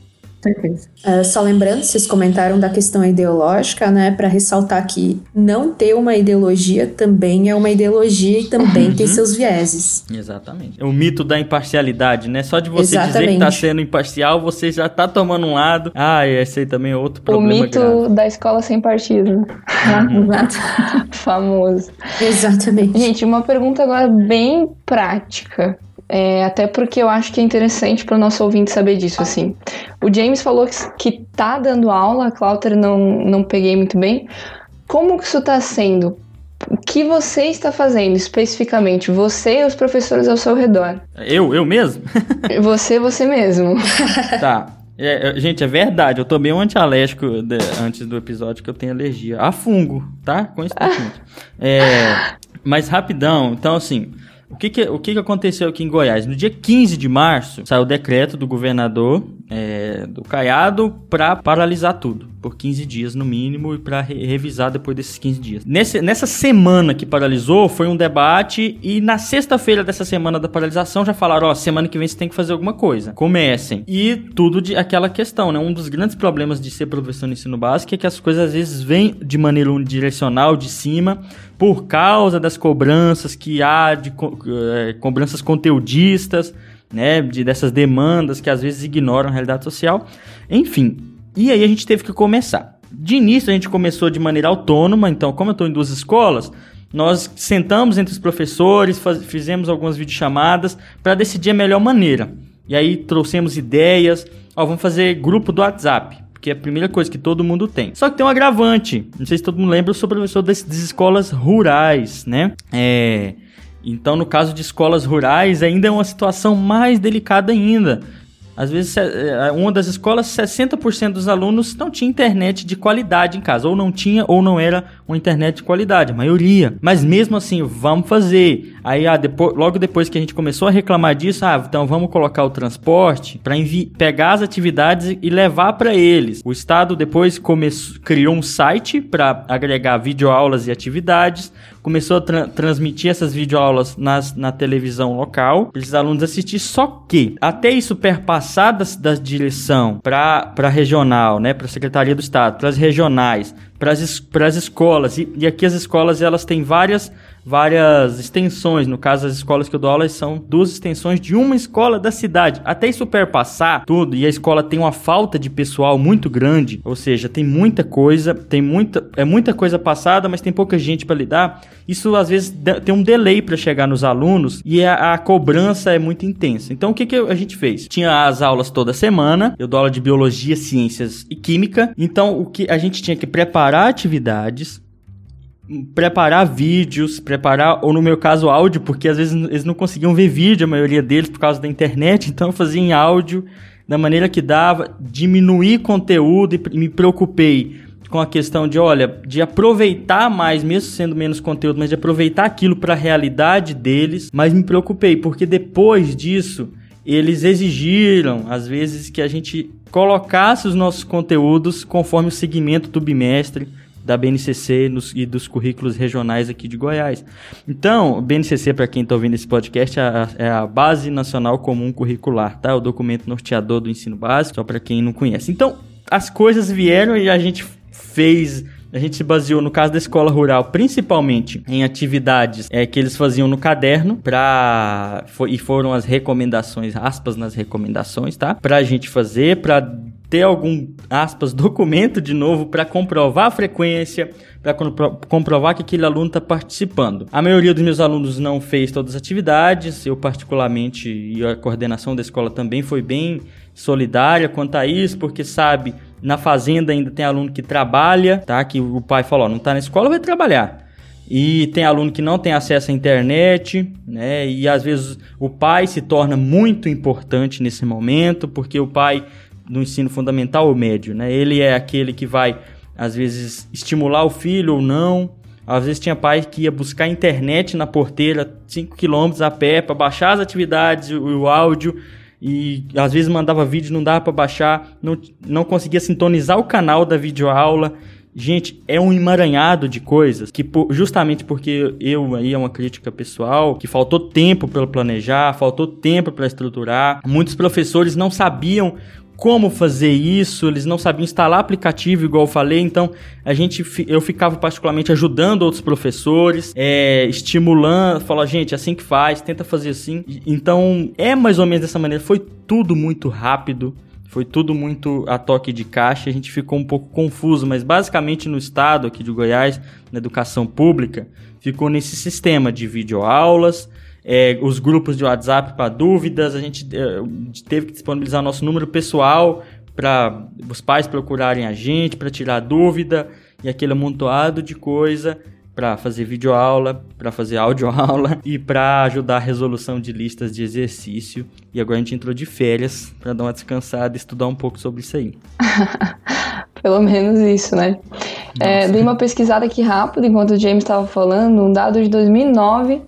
certeza. Uh, só lembrando, vocês comentaram da questão ideológica, né? Para ressaltar que não ter uma ideologia também é uma ideologia e também uhum. tem seus vieses. Exatamente. O mito da imparcialidade, né? Só de você Exatamente. dizer que tá sendo imparcial, você já tá tomando um lado. Ah, esse aí também é outro problema. O mito grave. da escola sem partido. Uhum. Famoso. Exatamente. Gente, uma pergunta agora bem prática. É, até porque eu acho que é interessante para o nosso ouvinte saber disso, assim. O James falou que, que tá dando aula, a Clouter não, não peguei muito bem. Como que isso está sendo? O que você está fazendo especificamente? Você e os professores ao seu redor. Eu? Eu mesmo? você, você mesmo. tá. É, é, gente, é verdade. Eu tomei um antialérgico de, antes do episódio que eu tenho alergia a fungo, tá? Coincidentemente. é, mas rapidão, então assim, o que, que, o que, que aconteceu aqui em Goiás? No dia 15 de março, saiu o decreto do governador é, do Caiado para paralisar tudo por 15 dias no mínimo e para re revisar depois desses 15 dias. Nesse, nessa semana que paralisou, foi um debate e na sexta-feira dessa semana da paralisação já falaram: ó, semana que vem você tem que fazer alguma coisa. Comecem. E tudo de aquela questão, né? Um dos grandes problemas de ser professor no ensino básico é que as coisas às vezes vêm de maneira unidirecional, de cima, por causa das cobranças que há de co é, cobranças conteudistas, né, de dessas demandas que às vezes ignoram a realidade social. Enfim, e aí a gente teve que começar. De início a gente começou de maneira autônoma, então como eu estou em duas escolas, nós sentamos entre os professores, faz, fizemos algumas videochamadas para decidir a melhor maneira. E aí trouxemos ideias, ó, vamos fazer grupo do WhatsApp que é a primeira coisa que todo mundo tem. Só que tem um agravante. Não sei se todo mundo lembra, eu sou professor das, escolas rurais, né? É. Então, no caso de escolas rurais, ainda é uma situação mais delicada ainda. Às vezes, é, uma das escolas, 60% dos alunos não tinha internet de qualidade em casa. Ou não tinha, ou não era uma internet de qualidade, a maioria. Mas mesmo assim, vamos fazer. Aí, ah, depois, logo depois que a gente começou a reclamar disso, ah, então vamos colocar o transporte para pegar as atividades e levar para eles. O Estado depois criou um site para agregar videoaulas e atividades começou a tra transmitir essas videoaulas nas, na televisão local, para os alunos assistir, só que até isso perpassar da, da direção para regional, né, para a Secretaria do Estado, para as regionais, para as escolas, e, e aqui as escolas elas têm várias várias extensões. No caso, as escolas que eu dou aula são duas extensões de uma escola da cidade. Até isso perpassar tudo e a escola tem uma falta de pessoal muito grande, ou seja, tem muita coisa, tem muita é muita coisa passada, mas tem pouca gente para lidar. Isso às vezes tem um delay para chegar nos alunos e a, a, cobrança é muito intensa. Então o que, que a gente fez? Tinha as aulas toda semana, eu dou aula de biologia, ciências e química. Então o que a gente tinha que preparar atividades preparar vídeos, preparar, ou no meu caso, áudio, porque às vezes eles não conseguiam ver vídeo, a maioria deles, por causa da internet, então eu fazia em áudio da maneira que dava, diminuir conteúdo e me preocupei com a questão de, olha, de aproveitar mais, mesmo sendo menos conteúdo, mas de aproveitar aquilo para a realidade deles, mas me preocupei, porque depois disso, eles exigiram, às vezes, que a gente colocasse os nossos conteúdos conforme o segmento do bimestre, da BNCC nos, e dos currículos regionais aqui de Goiás. Então, BNCC, para quem está ouvindo esse podcast, é a, é a, Base Nacional Comum Curricular, tá? O documento norteador do ensino básico, só para quem não conhece. Então, as coisas vieram e a gente fez a gente se baseou no caso da escola rural, principalmente em atividades é, que eles faziam no caderno para e foram as recomendações, aspas nas recomendações, tá? Para a gente fazer, para ter algum, aspas, documento de novo para comprovar a frequência, para comprovar que aquele aluno está participando. A maioria dos meus alunos não fez todas as atividades, eu particularmente e a coordenação da escola também foi bem solidária quanto a isso, porque sabe, na fazenda ainda tem aluno que trabalha, tá? Que o pai falou, não está na escola, vai trabalhar. E tem aluno que não tem acesso à internet, né? E às vezes o pai se torna muito importante nesse momento, porque o pai do ensino fundamental ou médio, né? Ele é aquele que vai, às vezes, estimular o filho ou não. Às vezes tinha pai que ia buscar internet na porteira, 5 km a pé, para baixar as atividades, o, o áudio, e às vezes mandava vídeo, não dava para baixar, não, não conseguia sintonizar o canal da videoaula. Gente, é um emaranhado de coisas que justamente porque eu aí é uma crítica pessoal, que faltou tempo para planejar, faltou tempo para estruturar. Muitos professores não sabiam como fazer isso, eles não sabiam instalar aplicativo, igual eu falei, então a gente, eu ficava particularmente ajudando outros professores, é, estimulando, falando, gente, assim que faz, tenta fazer assim. Então é mais ou menos dessa maneira, foi tudo muito rápido, foi tudo muito a toque de caixa, a gente ficou um pouco confuso, mas basicamente no estado aqui de Goiás, na educação pública, ficou nesse sistema de videoaulas, é, os grupos de WhatsApp para dúvidas, a gente é, teve que disponibilizar nosso número pessoal para os pais procurarem a gente, para tirar dúvida e aquele amontoado de coisa para fazer videoaula, para fazer audioaula e para ajudar a resolução de listas de exercício. E agora a gente entrou de férias para dar uma descansada e estudar um pouco sobre isso aí. Pelo menos isso, né? É, dei uma pesquisada aqui rápido enquanto o James estava falando. Um dado de 2009,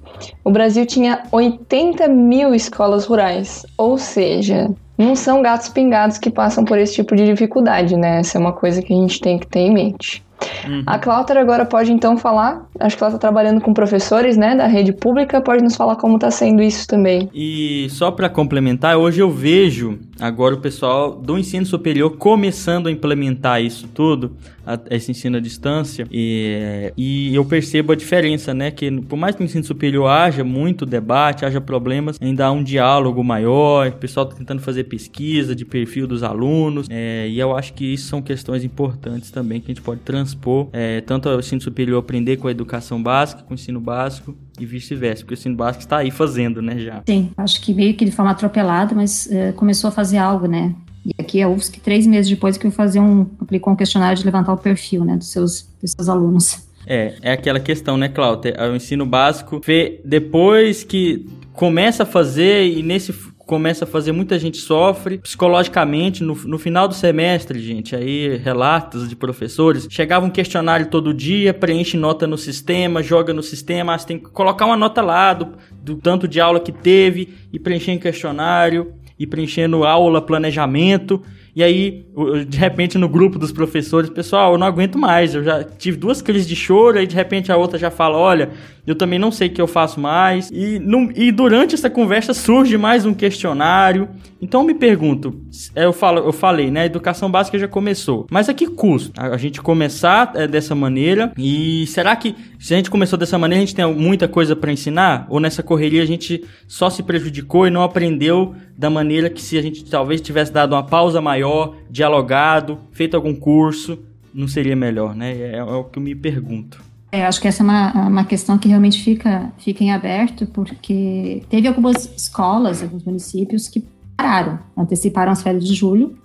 o Brasil tinha 80 mil escolas rurais. Ou seja, não são gatos pingados que passam por esse tipo de dificuldade, né? Essa é uma coisa que a gente tem que ter em mente. Uhum. A Cláudia agora pode então falar, acho que ela está trabalhando com professores, né, da rede pública, pode nos falar como está sendo isso também. E só para complementar, hoje eu vejo agora o pessoal do ensino superior começando a implementar isso tudo, a, esse ensino à distância, e, e eu percebo a diferença, né, que por mais que no ensino superior haja muito debate, haja problemas, ainda há um diálogo maior, o pessoal está tentando fazer pesquisa de perfil dos alunos, é, e eu acho que isso são questões importantes também que a gente pode transpor, é, tanto ao ensino superior aprender com a educação básica, com o ensino básico, e vice-versa, porque o ensino básico está aí fazendo, né, já. Sim, acho que meio que de forma atropelada, mas é, começou a fazer algo, né? E aqui é UFSC, três meses depois que eu fazer um, aplicou um questionário de levantar o perfil, né, dos seus, dos seus alunos. É, é aquela questão, né, Cláudia? É o ensino básico, depois que começa a fazer e nesse começa a fazer, muita gente sofre psicologicamente no, no final do semestre, gente. Aí relatos de professores, chegava um questionário todo dia, preenche nota no sistema, joga no sistema, ah, você tem que colocar uma nota lá do, do tanto de aula que teve e preencher em questionário e preenchendo aula, planejamento. E aí, de repente, no grupo dos professores, pessoal, eu não aguento mais. Eu já tive duas crises de choro, aí de repente a outra já fala: olha, eu também não sei o que eu faço mais. E, e durante essa conversa surge mais um questionário. Então eu me pergunto, eu, falo, eu falei, né? A educação básica já começou. Mas a que custo a gente começar é, dessa maneira? E será que se a gente começou dessa maneira, a gente tem muita coisa para ensinar? Ou nessa correria a gente só se prejudicou e não aprendeu da maneira que se a gente talvez tivesse dado uma pausa maior, dialogado, feito algum curso, não seria melhor, né? É, é o que eu me pergunto. É, acho que essa é uma, uma questão que realmente fica, fica em aberto, porque teve algumas escolas, alguns municípios que pararam, anteciparam as férias de julho,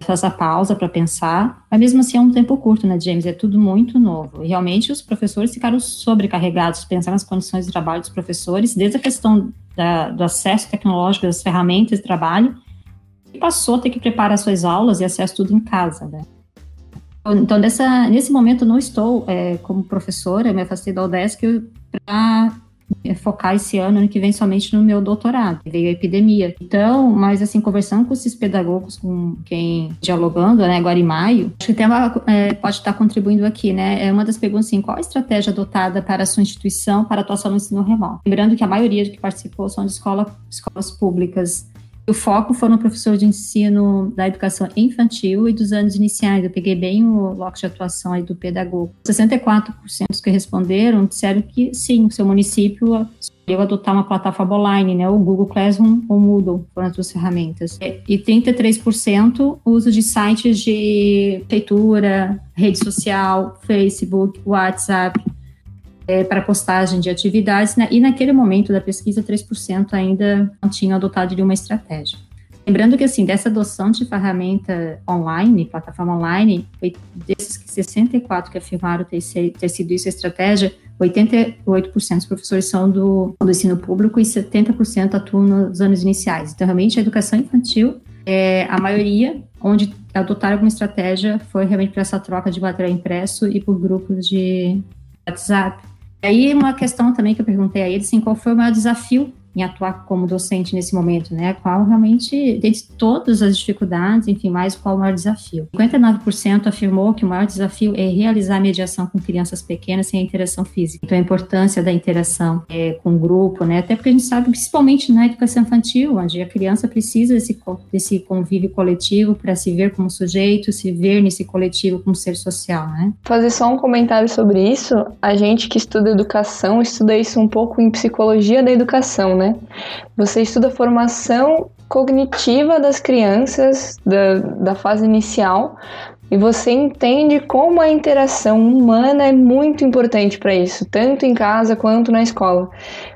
faz a pausa para pensar, mas mesmo assim é um tempo curto, né, James? É tudo muito novo. E realmente os professores ficaram sobrecarregados, pensar nas condições de trabalho dos professores, desde a questão da, do acesso tecnológico, das ferramentas de trabalho, passou a ter que preparar suas aulas e acesso tudo em casa, né? Então, nessa, nesse momento, não estou é, como professora, me afastei da UDESC para focar esse ano, ano que vem, somente no meu doutorado. Veio a epidemia. Então, mas assim, conversando com esses pedagogos, com quem dialogando, né, agora em maio, acho que tem uma, é, pode estar contribuindo aqui, né? É uma das perguntas assim, qual a estratégia adotada para a sua instituição para a atuação no ensino remoto? Lembrando que a maioria que participou são de escola, escolas públicas o foco foi no professor de ensino da educação infantil e dos anos iniciais. Eu peguei bem o loco de atuação aí do pedagogo. 64% dos que responderam disseram que sim, seu município escolheu adotar uma plataforma online, né, o Google Classroom ou Moodle, foram as duas ferramentas. E 33% uso de sites de prefeitura, rede social, Facebook, WhatsApp, é, para postagem de atividades, né? e naquele momento da pesquisa, 3% ainda não tinham adotado de uma estratégia. Lembrando que, assim, dessa adoção de ferramenta online, plataforma online, desses 64 que afirmaram ter, ter sido isso a estratégia, 88% dos professores são do, do ensino público e 70% atuam nos anos iniciais. Então, realmente, a educação infantil, é, a maioria, onde adotaram alguma estratégia, foi realmente para essa troca de material impresso e por grupos de WhatsApp. Aí uma questão também que eu perguntei a ele, assim, qual foi o maior desafio em atuar como docente nesse momento, né? Qual realmente, dentre todas as dificuldades, enfim, mais qual o maior desafio? 59% afirmou que o maior desafio é realizar mediação com crianças pequenas sem a interação física. Então, a importância da interação é, com o grupo, né? Até porque a gente sabe, principalmente na educação infantil, onde a criança precisa desse, desse convívio coletivo para se ver como sujeito, se ver nesse coletivo como ser social, né? Fazer só um comentário sobre isso, a gente que estuda educação, estuda isso um pouco em psicologia da educação, né? Né? Você estuda a formação cognitiva das crianças da, da fase inicial e você entende como a interação humana é muito importante para isso, tanto em casa quanto na escola.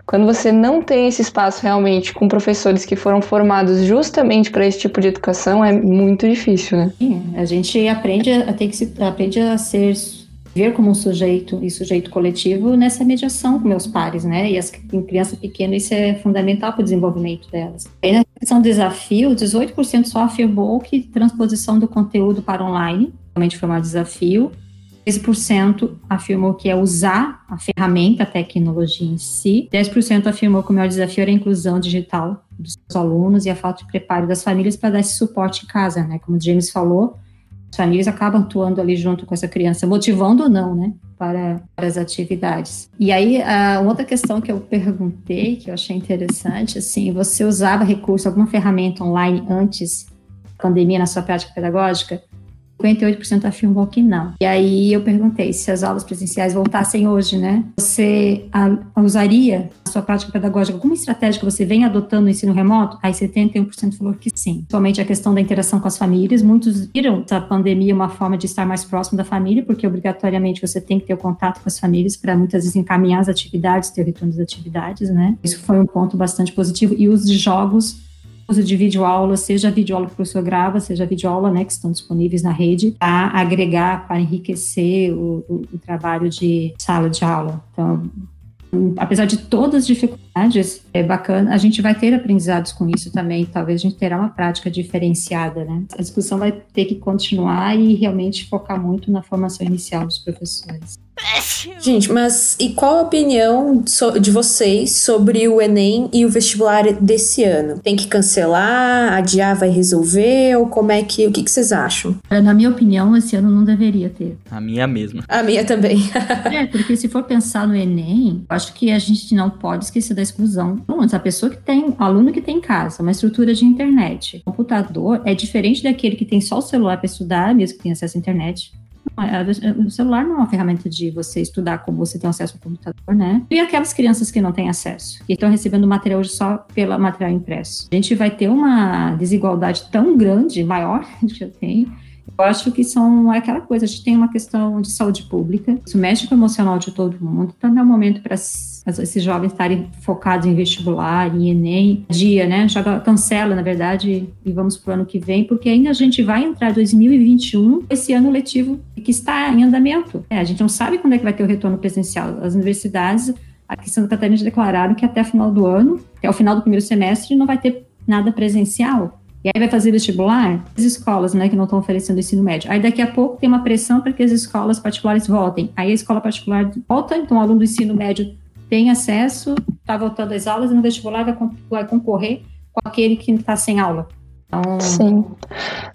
Quando você não tem esse espaço realmente com professores que foram formados justamente para esse tipo de educação, é muito difícil, né? Sim, a gente aprende a ter que se, aprende a ser ver como um sujeito e sujeito coletivo nessa mediação com meus pares, né? E as em criança pequena isso é fundamental para o desenvolvimento delas. Aí na questão do desafio, 18% só afirmou que transposição do conteúdo para online realmente foi um desafio. 13% afirmou que é usar a ferramenta, a tecnologia em si. 10% afirmou que o maior desafio era a inclusão digital dos alunos e a falta de preparo das famílias para dar esse suporte em casa, né? Como o James falou, as famílias acabam atuando ali junto com essa criança, motivando ou não, né, para, para as atividades. E aí, a outra questão que eu perguntei, que eu achei interessante, assim, você usava recurso, alguma ferramenta online antes da pandemia na sua prática pedagógica? 58% afirmou que não. E aí eu perguntei se as aulas presenciais voltassem hoje, né? Você a, usaria a sua prática pedagógica alguma estratégia que você vem adotando no ensino remoto? Aí 71% falou que sim. Somente a questão da interação com as famílias. Muitos viram essa pandemia uma forma de estar mais próximo da família, porque obrigatoriamente você tem que ter o contato com as famílias para muitas vezes encaminhar as atividades, ter o retorno das atividades, né? Isso foi um ponto bastante positivo. E os jogos uso de videoaula, seja a videoaula que o professor grava, seja a videoaula né, que estão disponíveis na rede, para agregar, para enriquecer o, o, o trabalho de sala de aula. Então, apesar de todas as dificuldades, é bacana, a gente vai ter aprendizados com isso também, talvez a gente terá uma prática diferenciada, né? A discussão vai ter que continuar e realmente focar muito na formação inicial dos professores. Gente, mas e qual a opinião de vocês sobre o Enem e o vestibular desse ano? Tem que cancelar? Adiar vai resolver? Ou como é que. O que, que vocês acham? Na minha opinião, esse ano não deveria ter. A minha mesma. A minha também. é, porque se for pensar no Enem, acho que a gente não pode esquecer da exclusão. Bom, a pessoa que tem, o aluno que tem em casa, uma estrutura de internet, computador, é diferente daquele que tem só o celular para estudar, mesmo que tenha acesso à internet o celular não é uma ferramenta de você estudar como você tem acesso ao computador, né? E aquelas crianças que não têm acesso, que estão recebendo material só pelo material impresso. A gente vai ter uma desigualdade tão grande, maior que eu tenho, Eu acho que são é aquela coisa, a gente tem uma questão de saúde pública, isso mexe com o emocional de todo mundo, então é o momento para esses jovens estarem focados em vestibular, em Enem, dia, né? Já cancela, na verdade, e vamos para o ano que vem, porque ainda a gente vai entrar em 2021, esse ano letivo que está em andamento. É, a gente não sabe quando é que vai ter o retorno presencial. As universidades aqui em Santa Catarina declararam que até o final do ano, até o final do primeiro semestre, não vai ter nada presencial. E aí vai fazer vestibular? As escolas, né, que não estão oferecendo ensino médio. Aí daqui a pouco tem uma pressão para que as escolas particulares voltem. Aí a escola particular volta, então o aluno do ensino médio tem acesso, está voltando às aulas e no vestibular vai, concorrer com aquele que está sem aula. Então... Sim.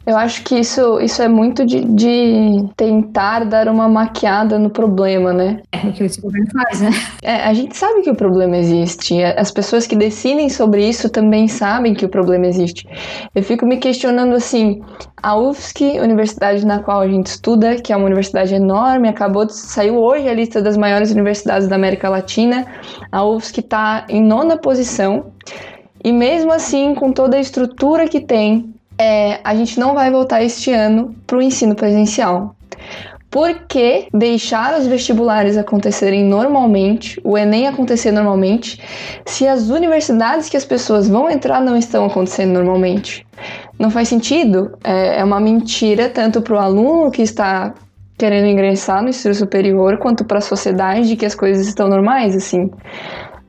Eu acho que isso, isso é muito de, de tentar dar uma maquiada no problema, né? É o que esse governo faz, né? É, a gente sabe que o problema existe. As pessoas que decidem sobre isso também sabem que o problema existe. Eu fico me questionando assim: a UFSC, universidade na qual a gente estuda, que é uma universidade enorme, acabou de saiu hoje a lista das maiores universidades da América Latina. A UFSC está em nona posição. E mesmo assim, com toda a estrutura que tem, é, a gente não vai voltar este ano para o ensino presencial. Por que deixar os vestibulares acontecerem normalmente, o Enem acontecer normalmente, se as universidades que as pessoas vão entrar não estão acontecendo normalmente? Não faz sentido. É, é uma mentira tanto para o aluno que está querendo ingressar no ensino superior, quanto para a sociedade de que as coisas estão normais, assim.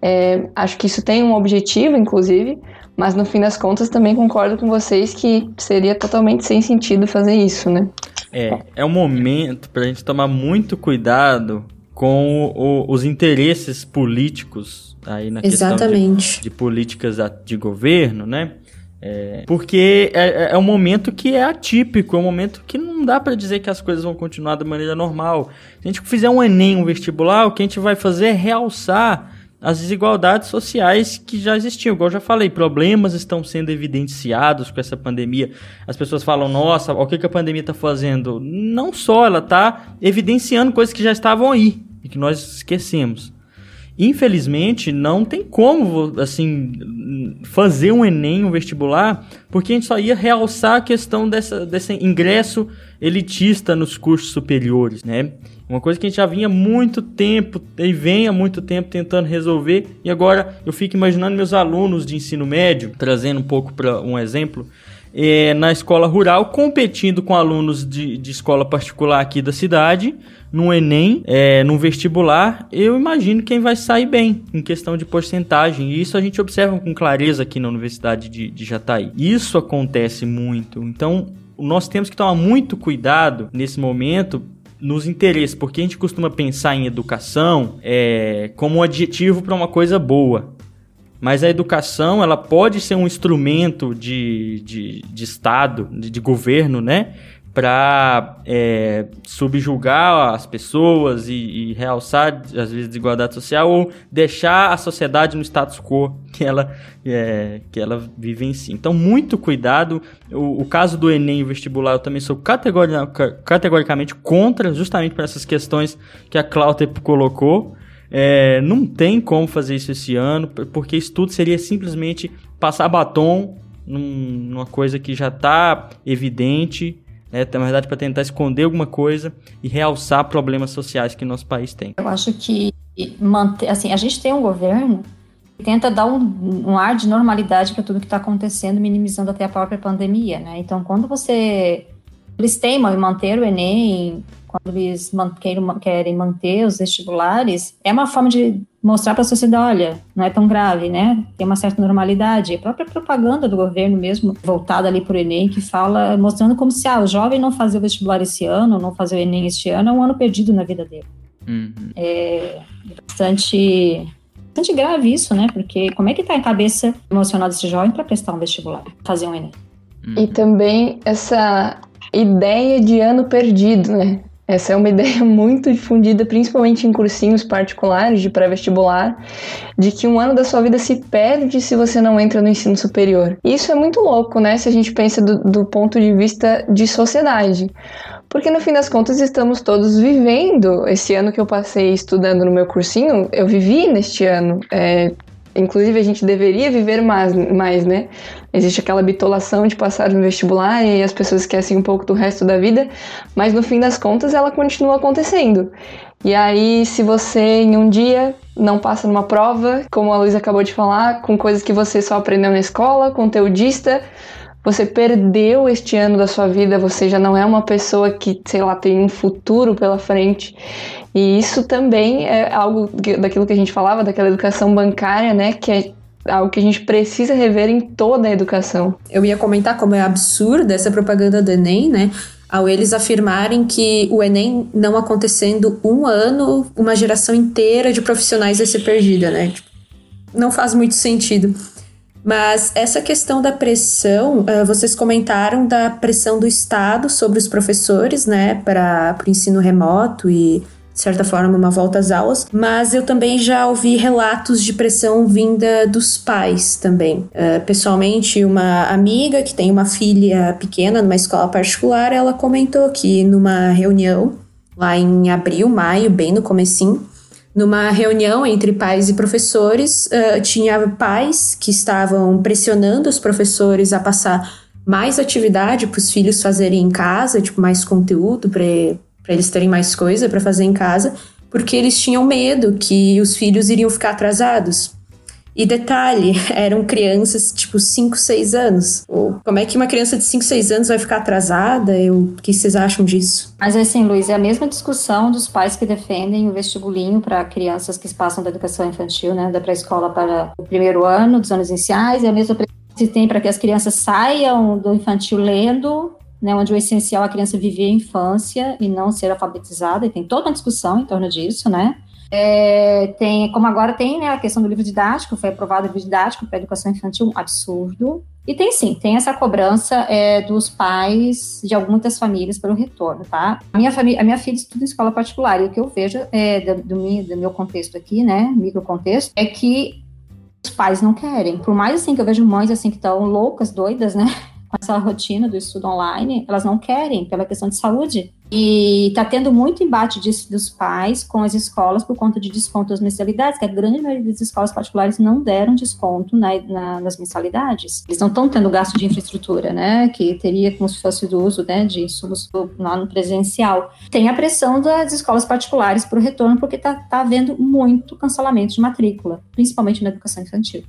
É, acho que isso tem um objetivo, inclusive, mas no fim das contas também concordo com vocês que seria totalmente sem sentido fazer isso, né? É, é um momento para a gente tomar muito cuidado com o, os interesses políticos aí na Exatamente. questão de, de políticas de governo, né? É, porque é, é, é, um momento que é atípico, é um momento que não dá para dizer que as coisas vão continuar da maneira normal. Se a gente fizer um Enem, um vestibular, o que a gente vai fazer é realçar as desigualdades sociais que já existiam. Igual eu já falei, problemas estão sendo evidenciados com essa pandemia. As pessoas falam, nossa, o que, que a pandemia está fazendo? Não só, ela está evidenciando coisas que já estavam aí e que nós esquecemos. Infelizmente, não tem como, assim, fazer um Enem, um vestibular, porque a gente só ia realçar a questão dessa, desse ingresso elitista nos cursos superiores, né? Uma coisa que a gente já vinha muito tempo e vem há muito tempo tentando resolver, e agora eu fico imaginando meus alunos de ensino médio, trazendo um pouco para um exemplo, é, na escola rural, competindo com alunos de, de escola particular aqui da cidade, no Enem, é, no vestibular, eu imagino quem vai sair bem em questão de porcentagem. E isso a gente observa com clareza aqui na Universidade de, de Jataí. Isso acontece muito. Então, nós temos que tomar muito cuidado nesse momento nos interesses, porque a gente costuma pensar em educação é, como um adjetivo para uma coisa boa. Mas a educação ela pode ser um instrumento de, de, de Estado, de, de governo, né? para é, subjugar as pessoas e, e, realçar, às vezes, desigualdade social ou deixar a sociedade no status quo que ela, é, que ela vive em si. Então, muito cuidado. O, o caso do Enem vestibular, eu também sou categoricamente contra, justamente por essas questões que a Cláudia colocou. É, não tem como fazer isso esse ano, porque isso tudo seria simplesmente passar batom num, numa coisa que já está evidente né, na verdade, para tentar esconder alguma coisa e realçar problemas sociais que nosso país tem. Eu acho que manter, assim, a gente tem um governo que tenta dar um, um ar de normalidade para tudo que está acontecendo, minimizando até a própria pandemia, né? Então, quando você eles teimam em manter o Enem, quando eles querem manter os vestibulares, é uma forma de mostrar para a sociedade, olha, não é tão grave, né? Tem uma certa normalidade. A própria propaganda do governo mesmo, voltada ali para o Enem, que fala, mostrando como se ah, o jovem não fazer o vestibular esse ano, não fazer o Enem este ano, é um ano perdido na vida dele. Uhum. É bastante, bastante grave isso, né? Porque como é que está a cabeça emocional desse jovem para prestar um vestibular, fazer um Enem? Uhum. E também essa ideia de ano perdido, né? Essa é uma ideia muito difundida, principalmente em cursinhos particulares de pré-vestibular, de que um ano da sua vida se perde se você não entra no ensino superior. Isso é muito louco, né? Se a gente pensa do, do ponto de vista de sociedade. Porque no fim das contas estamos todos vivendo esse ano que eu passei estudando no meu cursinho, eu vivi neste ano. É, inclusive a gente deveria viver mais, mais, né? Existe aquela bitolação de passar no vestibular e as pessoas esquecem um pouco do resto da vida, mas no fim das contas ela continua acontecendo. E aí, se você em um dia não passa numa prova, como a Luísa acabou de falar, com coisas que você só aprendeu na escola, conteudista, você perdeu este ano da sua vida, você já não é uma pessoa que, sei lá, tem um futuro pela frente. E isso também é algo daquilo que a gente falava, daquela educação bancária, né, que é algo que a gente precisa rever em toda a educação. Eu ia comentar como é absurda essa propaganda do Enem, né? Ao eles afirmarem que o Enem não acontecendo um ano, uma geração inteira de profissionais vai ser perdida, né? Tipo, não faz muito sentido. Mas essa questão da pressão, uh, vocês comentaram da pressão do Estado sobre os professores, né, para o ensino remoto e de certa forma, uma volta às aulas, mas eu também já ouvi relatos de pressão vinda dos pais também. Uh, pessoalmente, uma amiga que tem uma filha pequena numa escola particular, ela comentou que numa reunião lá em abril, maio, bem no comecinho, numa reunião entre pais e professores, uh, tinha pais que estavam pressionando os professores a passar mais atividade para os filhos fazerem em casa, tipo, mais conteúdo para eles terem mais coisa para fazer em casa, porque eles tinham medo que os filhos iriam ficar atrasados. E detalhe, eram crianças tipo 5, 6 anos. Como é que uma criança de 5, 6 anos vai ficar atrasada? Eu, o que vocês acham disso? Mas assim, Luiz, é a mesma discussão dos pais que defendem o vestibulinho para crianças que passam da educação infantil, né, da pré-escola para o primeiro ano, dos anos iniciais, é a mesma que tem para que as crianças saiam do infantil lendo né, onde o essencial é a criança viver a infância e não ser alfabetizada, e tem toda uma discussão em torno disso, né? É, tem, como agora tem né, a questão do livro didático, foi aprovado o livro didático para educação infantil, um absurdo. E tem sim, tem essa cobrança é, dos pais de algumas famílias pelo retorno, tá? A minha, família, a minha filha estuda em escola particular, e o que eu vejo é, do, do, meu, do meu contexto aqui, né, micro contexto, é que os pais não querem. Por mais assim que eu vejo mães assim que estão loucas, doidas, né? Com essa rotina do estudo online, elas não querem, pela questão de saúde. E está tendo muito embate disso dos pais com as escolas por conta de desconto das mensalidades, que a grande maioria das escolas particulares não deram desconto na, na, nas mensalidades. Eles não estão tendo gasto de infraestrutura, né? Que teria como se fosse do uso né, de insumos lá no presencial. Tem a pressão das escolas particulares para o retorno, porque está tá havendo muito cancelamento de matrícula, principalmente na educação infantil.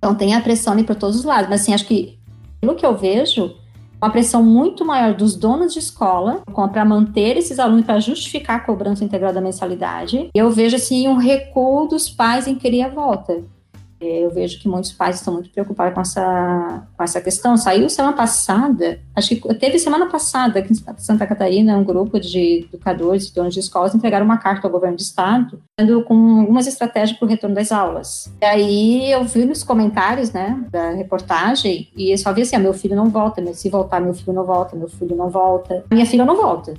Então tem a pressão ali para todos os lados, mas assim, acho que pelo que eu vejo, uma pressão muito maior dos donos de escola para manter esses alunos, para justificar a cobrança integral da mensalidade. Eu vejo, assim, um recuo dos pais em querer a volta. Eu vejo que muitos pais estão muito preocupados com essa, com essa questão. Saiu semana passada, acho que teve semana passada aqui em Santa Catarina, um grupo de educadores e donos de escolas entregaram uma carta ao governo do estado, com algumas estratégias para o retorno das aulas. E aí eu vi nos comentários, né, da reportagem, e eu só vi assim, ah, meu filho não volta, se voltar, meu filho não volta, meu filho não volta. Minha filha não volta.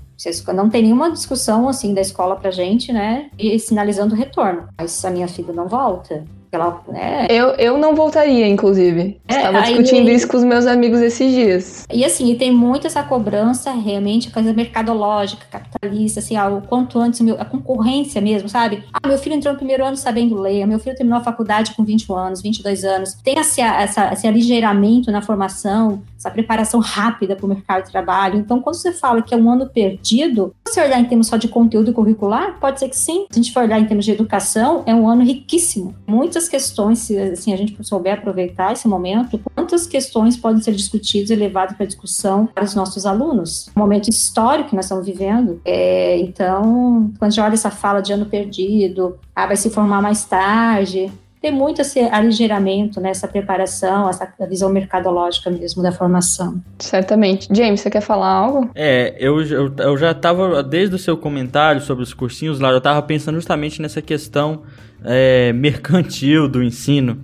Não tem nenhuma discussão, assim, da escola pra gente, né, e sinalizando o retorno. Mas a minha filha não volta. Ela, né? eu, eu não voltaria, inclusive. É, Estava discutindo isso com os meus amigos esses dias. E assim, e tem muito essa cobrança realmente, coisa mercadológica, capitalista, assim, ah, o quanto antes, a concorrência mesmo, sabe? Ah, meu filho entrou no primeiro ano sabendo ler, meu filho terminou a faculdade com 20 anos, 22 anos. Tem esse, essa, esse aligeiramento na formação, essa preparação rápida para o mercado de trabalho. Então, quando você fala que é um ano perdido, se você olhar em termos só de conteúdo curricular, pode ser que sim. Se a gente for olhar em termos de educação, é um ano riquíssimo. Muitas questões, se assim, a gente souber aproveitar esse momento, quantas questões podem ser discutidas e levadas para discussão para os nossos alunos. Um momento histórico que nós estamos vivendo. É, então, quando a gente olha essa fala de ano perdido, ah, vai se formar mais tarde, tem muito esse aligeiramento, né, essa preparação, essa visão mercadológica mesmo da formação. Certamente. James, você quer falar algo? É, eu, eu, eu já estava, desde o seu comentário sobre os cursinhos lá, eu estava pensando justamente nessa questão é, mercantil do ensino.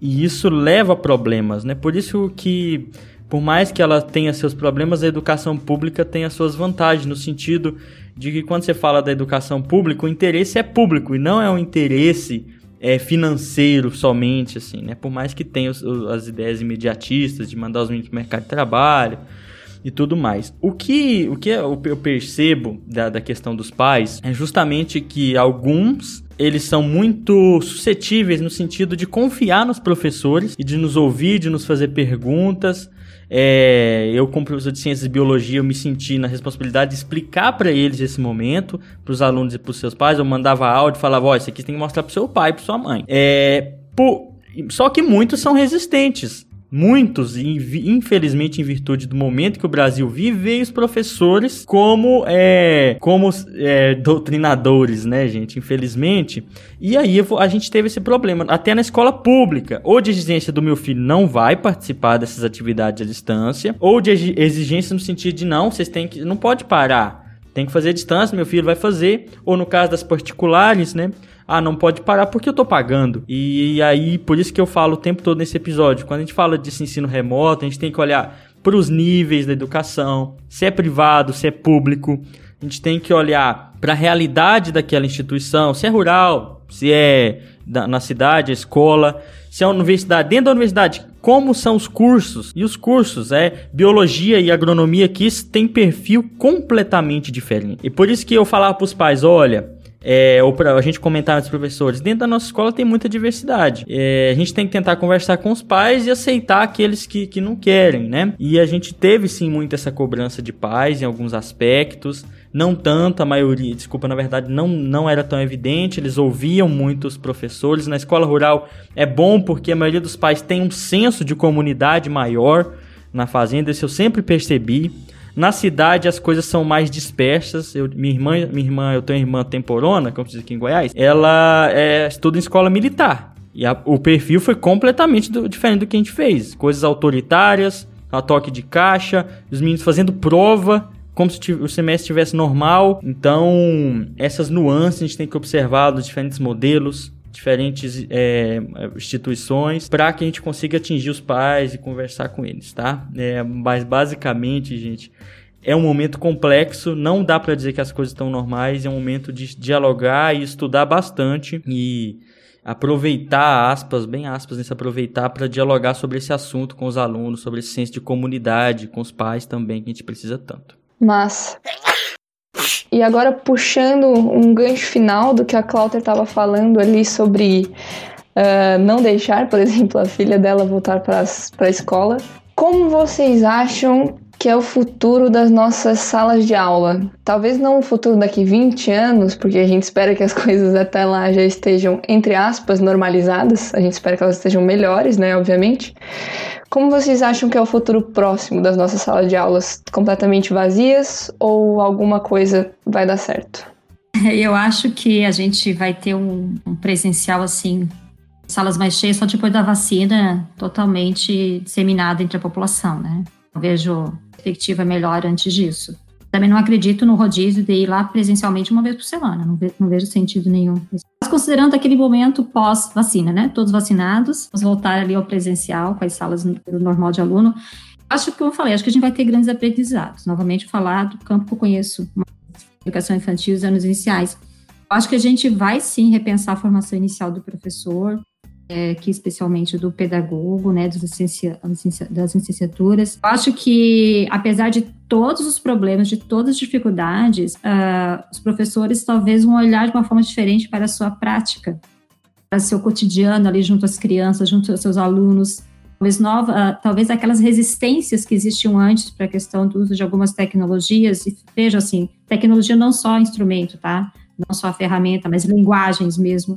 E isso leva a problemas, né? Por isso que, por mais que ela tenha seus problemas, a educação pública tem as suas vantagens, no sentido de que quando você fala da educação pública, o interesse é público e não é um interesse é, financeiro somente, assim, né? Por mais que tenha os, as ideias imediatistas de mandar os meninos para o mercado de trabalho e tudo mais. O que, o que eu percebo da, da questão dos pais é justamente que alguns eles são muito suscetíveis no sentido de confiar nos professores e de nos ouvir, de nos fazer perguntas. É, eu, como professor de ciências e biologia, eu me senti na responsabilidade de explicar para eles esse momento, para os alunos e para os seus pais. Eu mandava áudio falava: Ó, isso aqui tem que mostrar para seu pai, para sua mãe. É, por... Só que muitos são resistentes. Muitos, infelizmente, em virtude do momento que o Brasil vive, os professores como, é, como é, doutrinadores, né, gente? Infelizmente. E aí a gente teve esse problema, até na escola pública. Ou de exigência do meu filho não vai participar dessas atividades à distância, ou de exigência no sentido de não, vocês têm que. não pode parar. Tem que fazer a distância, meu filho vai fazer. Ou no caso das particulares, né? Ah, não pode parar porque eu tô pagando. E aí, por isso que eu falo o tempo todo nesse episódio, quando a gente fala desse ensino remoto, a gente tem que olhar para os níveis da educação, se é privado, se é público. A gente tem que olhar para a realidade daquela instituição, se é rural, se é na cidade, a escola, se é a universidade. Dentro da universidade, como são os cursos? E os cursos, é biologia e agronomia que têm perfil completamente diferente. E por isso que eu falava para os pais, olha, é, ou para a gente comentar com os professores, dentro da nossa escola tem muita diversidade. É, a gente tem que tentar conversar com os pais e aceitar aqueles que, que não querem, né? E a gente teve sim muito essa cobrança de pais em alguns aspectos. Não tanto, a maioria, desculpa, na verdade, não, não era tão evidente, eles ouviam muito os professores. Na escola rural é bom porque a maioria dos pais tem um senso de comunidade maior na fazenda, isso eu sempre percebi. Na cidade as coisas são mais dispersas. Eu, minha irmã, minha irmã, eu tenho uma irmã temporona, como diz aqui em Goiás. Ela é, estuda em escola militar. E a, o perfil foi completamente do, diferente do que a gente fez. Coisas autoritárias, a toque de caixa, os meninos fazendo prova, como se o semestre estivesse normal. Então, essas nuances a gente tem que observar nos diferentes modelos, diferentes é, instituições para que a gente consiga atingir os pais e conversar com eles, tá? É, mas basicamente, gente, é um momento complexo, não dá para dizer que as coisas estão normais, é um momento de dialogar e estudar bastante e aproveitar, aspas, bem aspas, nesse aproveitar para dialogar sobre esse assunto com os alunos, sobre esse senso de comunidade, com os pais também, que a gente precisa tanto. Mas e agora, puxando um gancho final do que a Cláudia estava falando ali sobre uh, não deixar, por exemplo, a filha dela voltar para a escola, como vocês acham que é o futuro das nossas salas de aula? Talvez não o futuro daqui 20 anos, porque a gente espera que as coisas até lá já estejam, entre aspas, normalizadas, a gente espera que elas estejam melhores, né, obviamente. Como vocês acham que é o futuro próximo das nossas salas de aulas? Completamente vazias ou alguma coisa vai dar certo? Eu acho que a gente vai ter um, um presencial assim, salas mais cheias só depois da vacina totalmente disseminada entre a população, né? Eu vejo perspectiva melhor antes disso. Também não acredito no rodízio de ir lá presencialmente uma vez por semana, não, ve não vejo sentido nenhum. Mas considerando aquele momento pós-vacina, né? Todos vacinados, vamos voltar ali ao presencial, com as salas do normal de aluno. Acho que, como eu falei, acho que a gente vai ter grandes aprendizados. Novamente, falar do campo que eu conheço, educação infantil os anos iniciais. Acho que a gente vai sim repensar a formação inicial do professor, é, que especialmente do pedagogo, né, das, das licenciaturas. Eu acho que, apesar de todos os problemas, de todas as dificuldades, uh, os professores talvez vão olhar de uma forma diferente para a sua prática, para o seu cotidiano ali junto às crianças, junto aos seus alunos. Talvez, nova, uh, talvez aquelas resistências que existiam antes para a questão do uso de algumas tecnologias, e veja assim, tecnologia não só instrumento, tá? Não só ferramenta, mas linguagens mesmo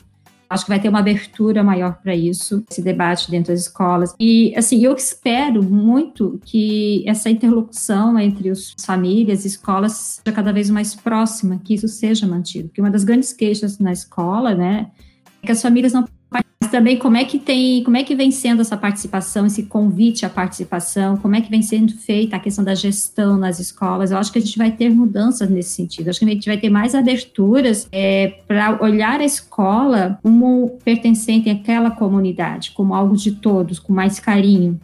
Acho que vai ter uma abertura maior para isso, esse debate dentro das escolas. E, assim, eu espero muito que essa interlocução entre as famílias e escolas seja cada vez mais próxima, que isso seja mantido. Porque uma das grandes queixas na escola, né, é que as famílias não também como é que tem, como é que vem sendo essa participação, esse convite à participação, como é que vem sendo feita a questão da gestão nas escolas. Eu acho que a gente vai ter mudanças nesse sentido. Acho que a gente vai ter mais aberturas é, para olhar a escola como pertencente àquela comunidade, como algo de todos, com mais carinho.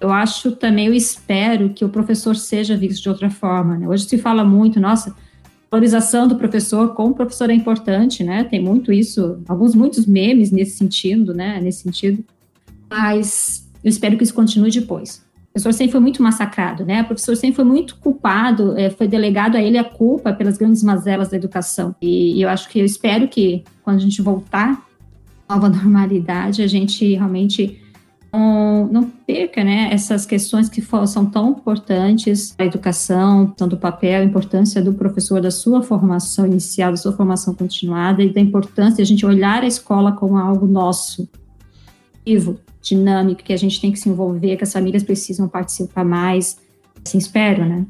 Eu acho também, eu espero que o professor seja visto de outra forma. Né? Hoje se fala muito, nossa, valorização do professor, como o professor é importante, né? Tem muito isso, alguns muitos memes nesse sentido, né? Nesse sentido. Mas eu espero que isso continue depois. O professor sempre foi muito massacrado, né? O professor sempre foi muito culpado, é, foi delegado a ele a culpa pelas grandes mazelas da educação. E eu acho que eu espero que quando a gente voltar à nova normalidade, a gente realmente não, não perca né, essas questões que for, são tão importantes a educação, tanto o papel, a importância do professor, da sua formação inicial, da sua formação continuada e da importância de a gente olhar a escola como algo nosso, vivo, dinâmico, que a gente tem que se envolver, que as famílias precisam participar mais. Assim espero, né?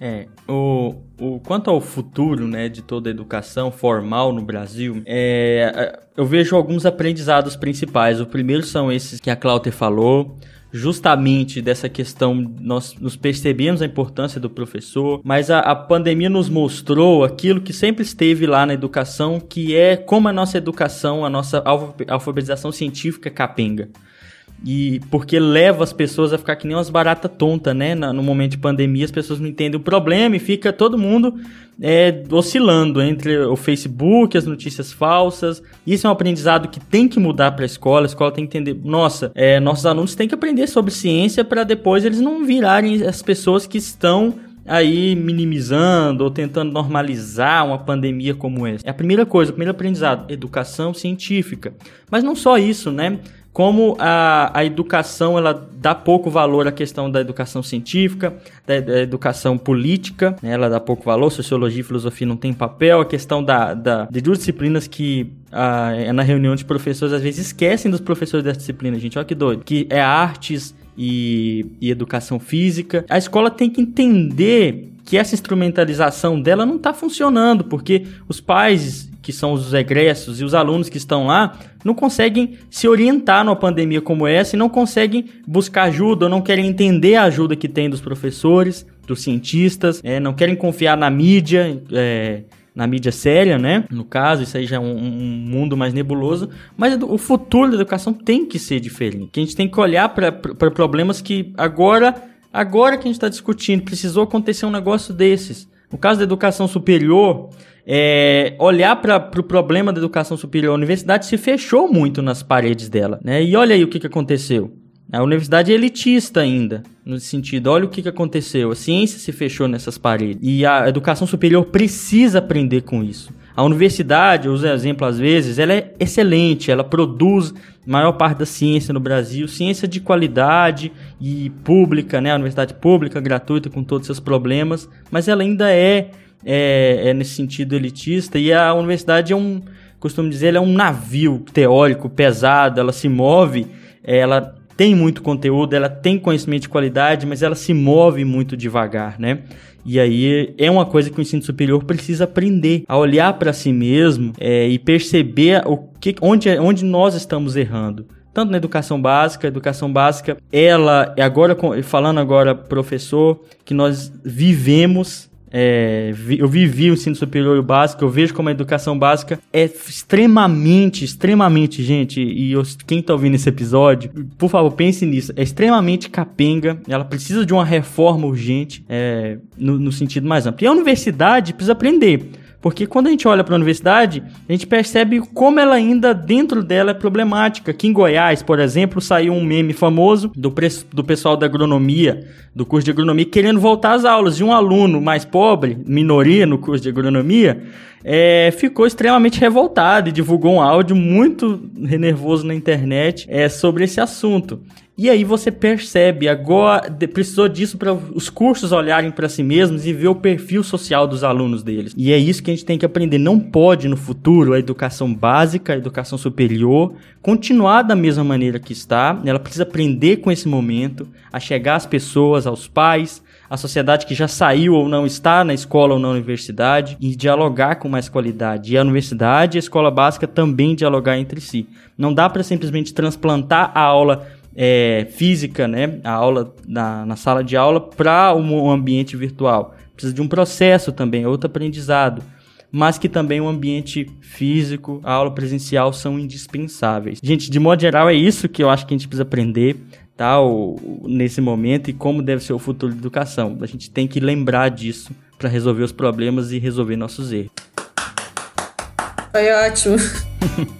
É, o, o, quanto ao futuro né, de toda a educação formal no Brasil, é, eu vejo alguns aprendizados principais. O primeiro são esses que a Cláudia falou, justamente dessa questão, nós nos percebemos a importância do professor, mas a, a, pandemia nos mostrou aquilo que sempre esteve lá na educação, que é como a nossa educação, a nossa alfabetização científica capenga. E porque leva as pessoas a ficar que nem umas baratas tontas, né? No momento de pandemia, as pessoas não entendem o problema e fica todo mundo é, oscilando entre o Facebook, as notícias falsas. Isso é um aprendizado que tem que mudar para a escola. A escola tem que entender. Nossa, é, nossos alunos têm que aprender sobre ciência para depois eles não virarem as pessoas que estão aí minimizando ou tentando normalizar uma pandemia como essa. É a primeira coisa, o primeiro aprendizado, educação científica. Mas não só isso, né? Como a, a educação ela dá pouco valor à questão da educação científica, da, da educação política, né? ela dá pouco valor, sociologia e filosofia não tem papel, a questão da, da, de duas disciplinas que a, é na reunião de professores às vezes esquecem dos professores da disciplina, gente, olha que doido, que é artes e, e educação física. A escola tem que entender que essa instrumentalização dela não está funcionando, porque os pais que são os egressos e os alunos que estão lá, não conseguem se orientar numa pandemia como essa e não conseguem buscar ajuda, ou não querem entender a ajuda que tem dos professores, dos cientistas, é, não querem confiar na mídia, é, na mídia séria, né? No caso, isso aí já é um, um mundo mais nebuloso, mas o futuro da educação tem que ser diferente. Que a gente tem que olhar para problemas que agora, agora que a gente está discutindo, precisou acontecer um negócio desses. No caso da educação superior, é, olhar para o pro problema da educação superior, a universidade se fechou muito nas paredes dela, né? E olha aí o que, que aconteceu. A universidade é elitista ainda, no sentido, olha o que, que aconteceu. A ciência se fechou nessas paredes. E a educação superior precisa aprender com isso. A universidade, eu uso exemplo às vezes, ela é excelente, ela produz maior parte da ciência no Brasil, ciência de qualidade e pública, né? A universidade pública, gratuita, com todos os seus problemas, mas ela ainda é é, é nesse sentido elitista e a universidade é um, costumo dizer, ela é um navio teórico pesado, ela se move, ela tem muito conteúdo, ela tem conhecimento de qualidade, mas ela se move muito devagar, né? E aí é uma coisa que o ensino superior precisa aprender a olhar para si mesmo é, e perceber o que, onde, onde nós estamos errando tanto na educação básica, educação básica, ela é agora falando agora professor que nós vivemos é, eu vivi o ensino superior e o básico, eu vejo como a educação básica é extremamente, extremamente, gente, e eu, quem tá ouvindo esse episódio, por favor, pense nisso, é extremamente capenga, ela precisa de uma reforma urgente, é, no, no sentido mais amplo. E a universidade precisa aprender. Porque quando a gente olha para a universidade, a gente percebe como ela ainda dentro dela é problemática. Aqui em Goiás, por exemplo, saiu um meme famoso do, do pessoal da agronomia, do curso de agronomia, querendo voltar às aulas. E um aluno mais pobre, minoria no curso de agronomia, é, ficou extremamente revoltado e divulgou um áudio muito nervoso na internet é, sobre esse assunto. E aí você percebe, agora precisou disso para os cursos olharem para si mesmos e ver o perfil social dos alunos deles. E é isso que a gente tem que aprender. Não pode no futuro a educação básica, a educação superior, continuar da mesma maneira que está. Ela precisa aprender com esse momento, a chegar às pessoas, aos pais, à sociedade que já saiu ou não está na escola ou na universidade e dialogar com mais qualidade. E a universidade e a escola básica também dialogar entre si. Não dá para simplesmente transplantar a aula é, física, né, a aula na, na sala de aula para um ambiente virtual. Precisa de um processo também, outro aprendizado, mas que também o ambiente físico, a aula presencial são indispensáveis. Gente, de modo geral é isso que eu acho que a gente precisa aprender, tá, o, nesse momento e como deve ser o futuro da educação. A gente tem que lembrar disso para resolver os problemas e resolver nossos erros. Foi ótimo.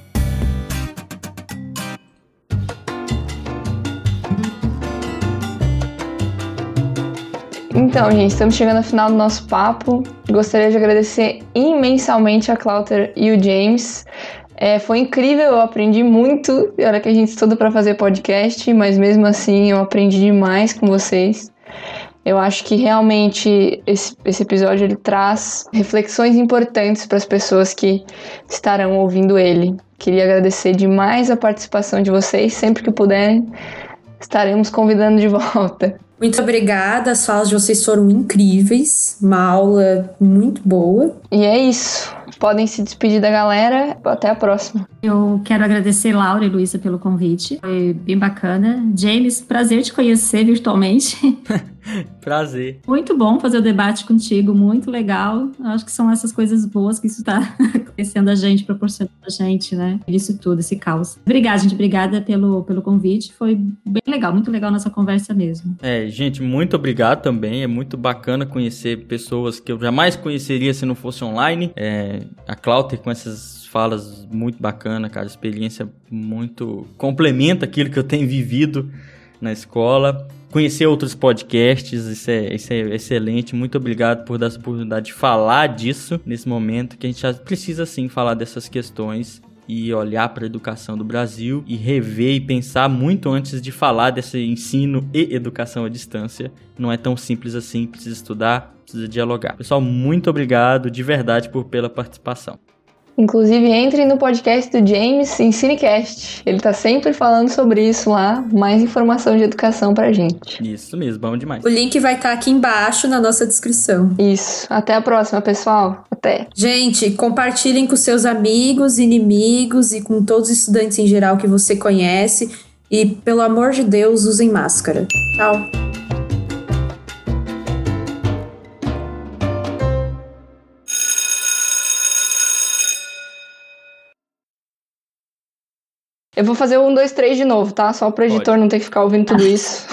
Então, gente, estamos chegando ao final do nosso papo. Gostaria de agradecer imensamente a Cláudia e o James. É, foi incrível, eu aprendi muito. Olha que a gente estuda para fazer podcast, mas mesmo assim eu aprendi demais com vocês. Eu acho que realmente esse, esse episódio ele traz reflexões importantes para as pessoas que estarão ouvindo ele. Queria agradecer demais a participação de vocês. Sempre que puderem, estaremos convidando de volta. Muito obrigada, as falas de vocês foram incríveis, uma aula muito boa. E é isso. Podem se despedir da galera. Até a próxima. Eu quero agradecer Laura e Luísa pelo convite. Foi bem bacana. James, prazer te conhecer virtualmente. prazer. Muito bom fazer o debate contigo, muito legal. Acho que são essas coisas boas que isso está acontecendo a gente, proporcionando a gente, né? Isso tudo, esse caos. Obrigada, gente. Obrigada pelo, pelo convite. Foi bem legal, muito legal nossa conversa mesmo. É, gente, muito obrigado também. É muito bacana conhecer pessoas que eu jamais conheceria se não fosse online. É, a Cláudia com essas falas muito bacana, cara. Experiência muito. complementa aquilo que eu tenho vivido na escola. Conhecer outros podcasts, isso é, isso é excelente. Muito obrigado por dar essa oportunidade de falar disso nesse momento, que a gente já precisa sim falar dessas questões e olhar para a educação do Brasil e rever e pensar muito antes de falar desse ensino e educação à distância. Não é tão simples assim, precisa estudar, precisa dialogar. Pessoal, muito obrigado de verdade por pela participação. Inclusive, entre no podcast do James Ensinecast. Ele tá sempre falando sobre isso lá. Mais informação de educação pra gente. Isso mesmo, bom demais. O link vai estar tá aqui embaixo na nossa descrição. Isso. Até a próxima, pessoal. Até. Gente, compartilhem com seus amigos, inimigos e com todos os estudantes em geral que você conhece. E, pelo amor de Deus, usem máscara. Tchau. Eu vou fazer um, dois, três de novo, tá? Só pro editor Pode. não ter que ficar ouvindo tudo isso.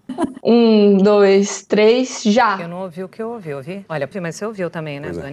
um, dois, três, já. Eu não ouvi o que eu ouvi, ouvi? Olha, mas você ouviu também, né, Dani?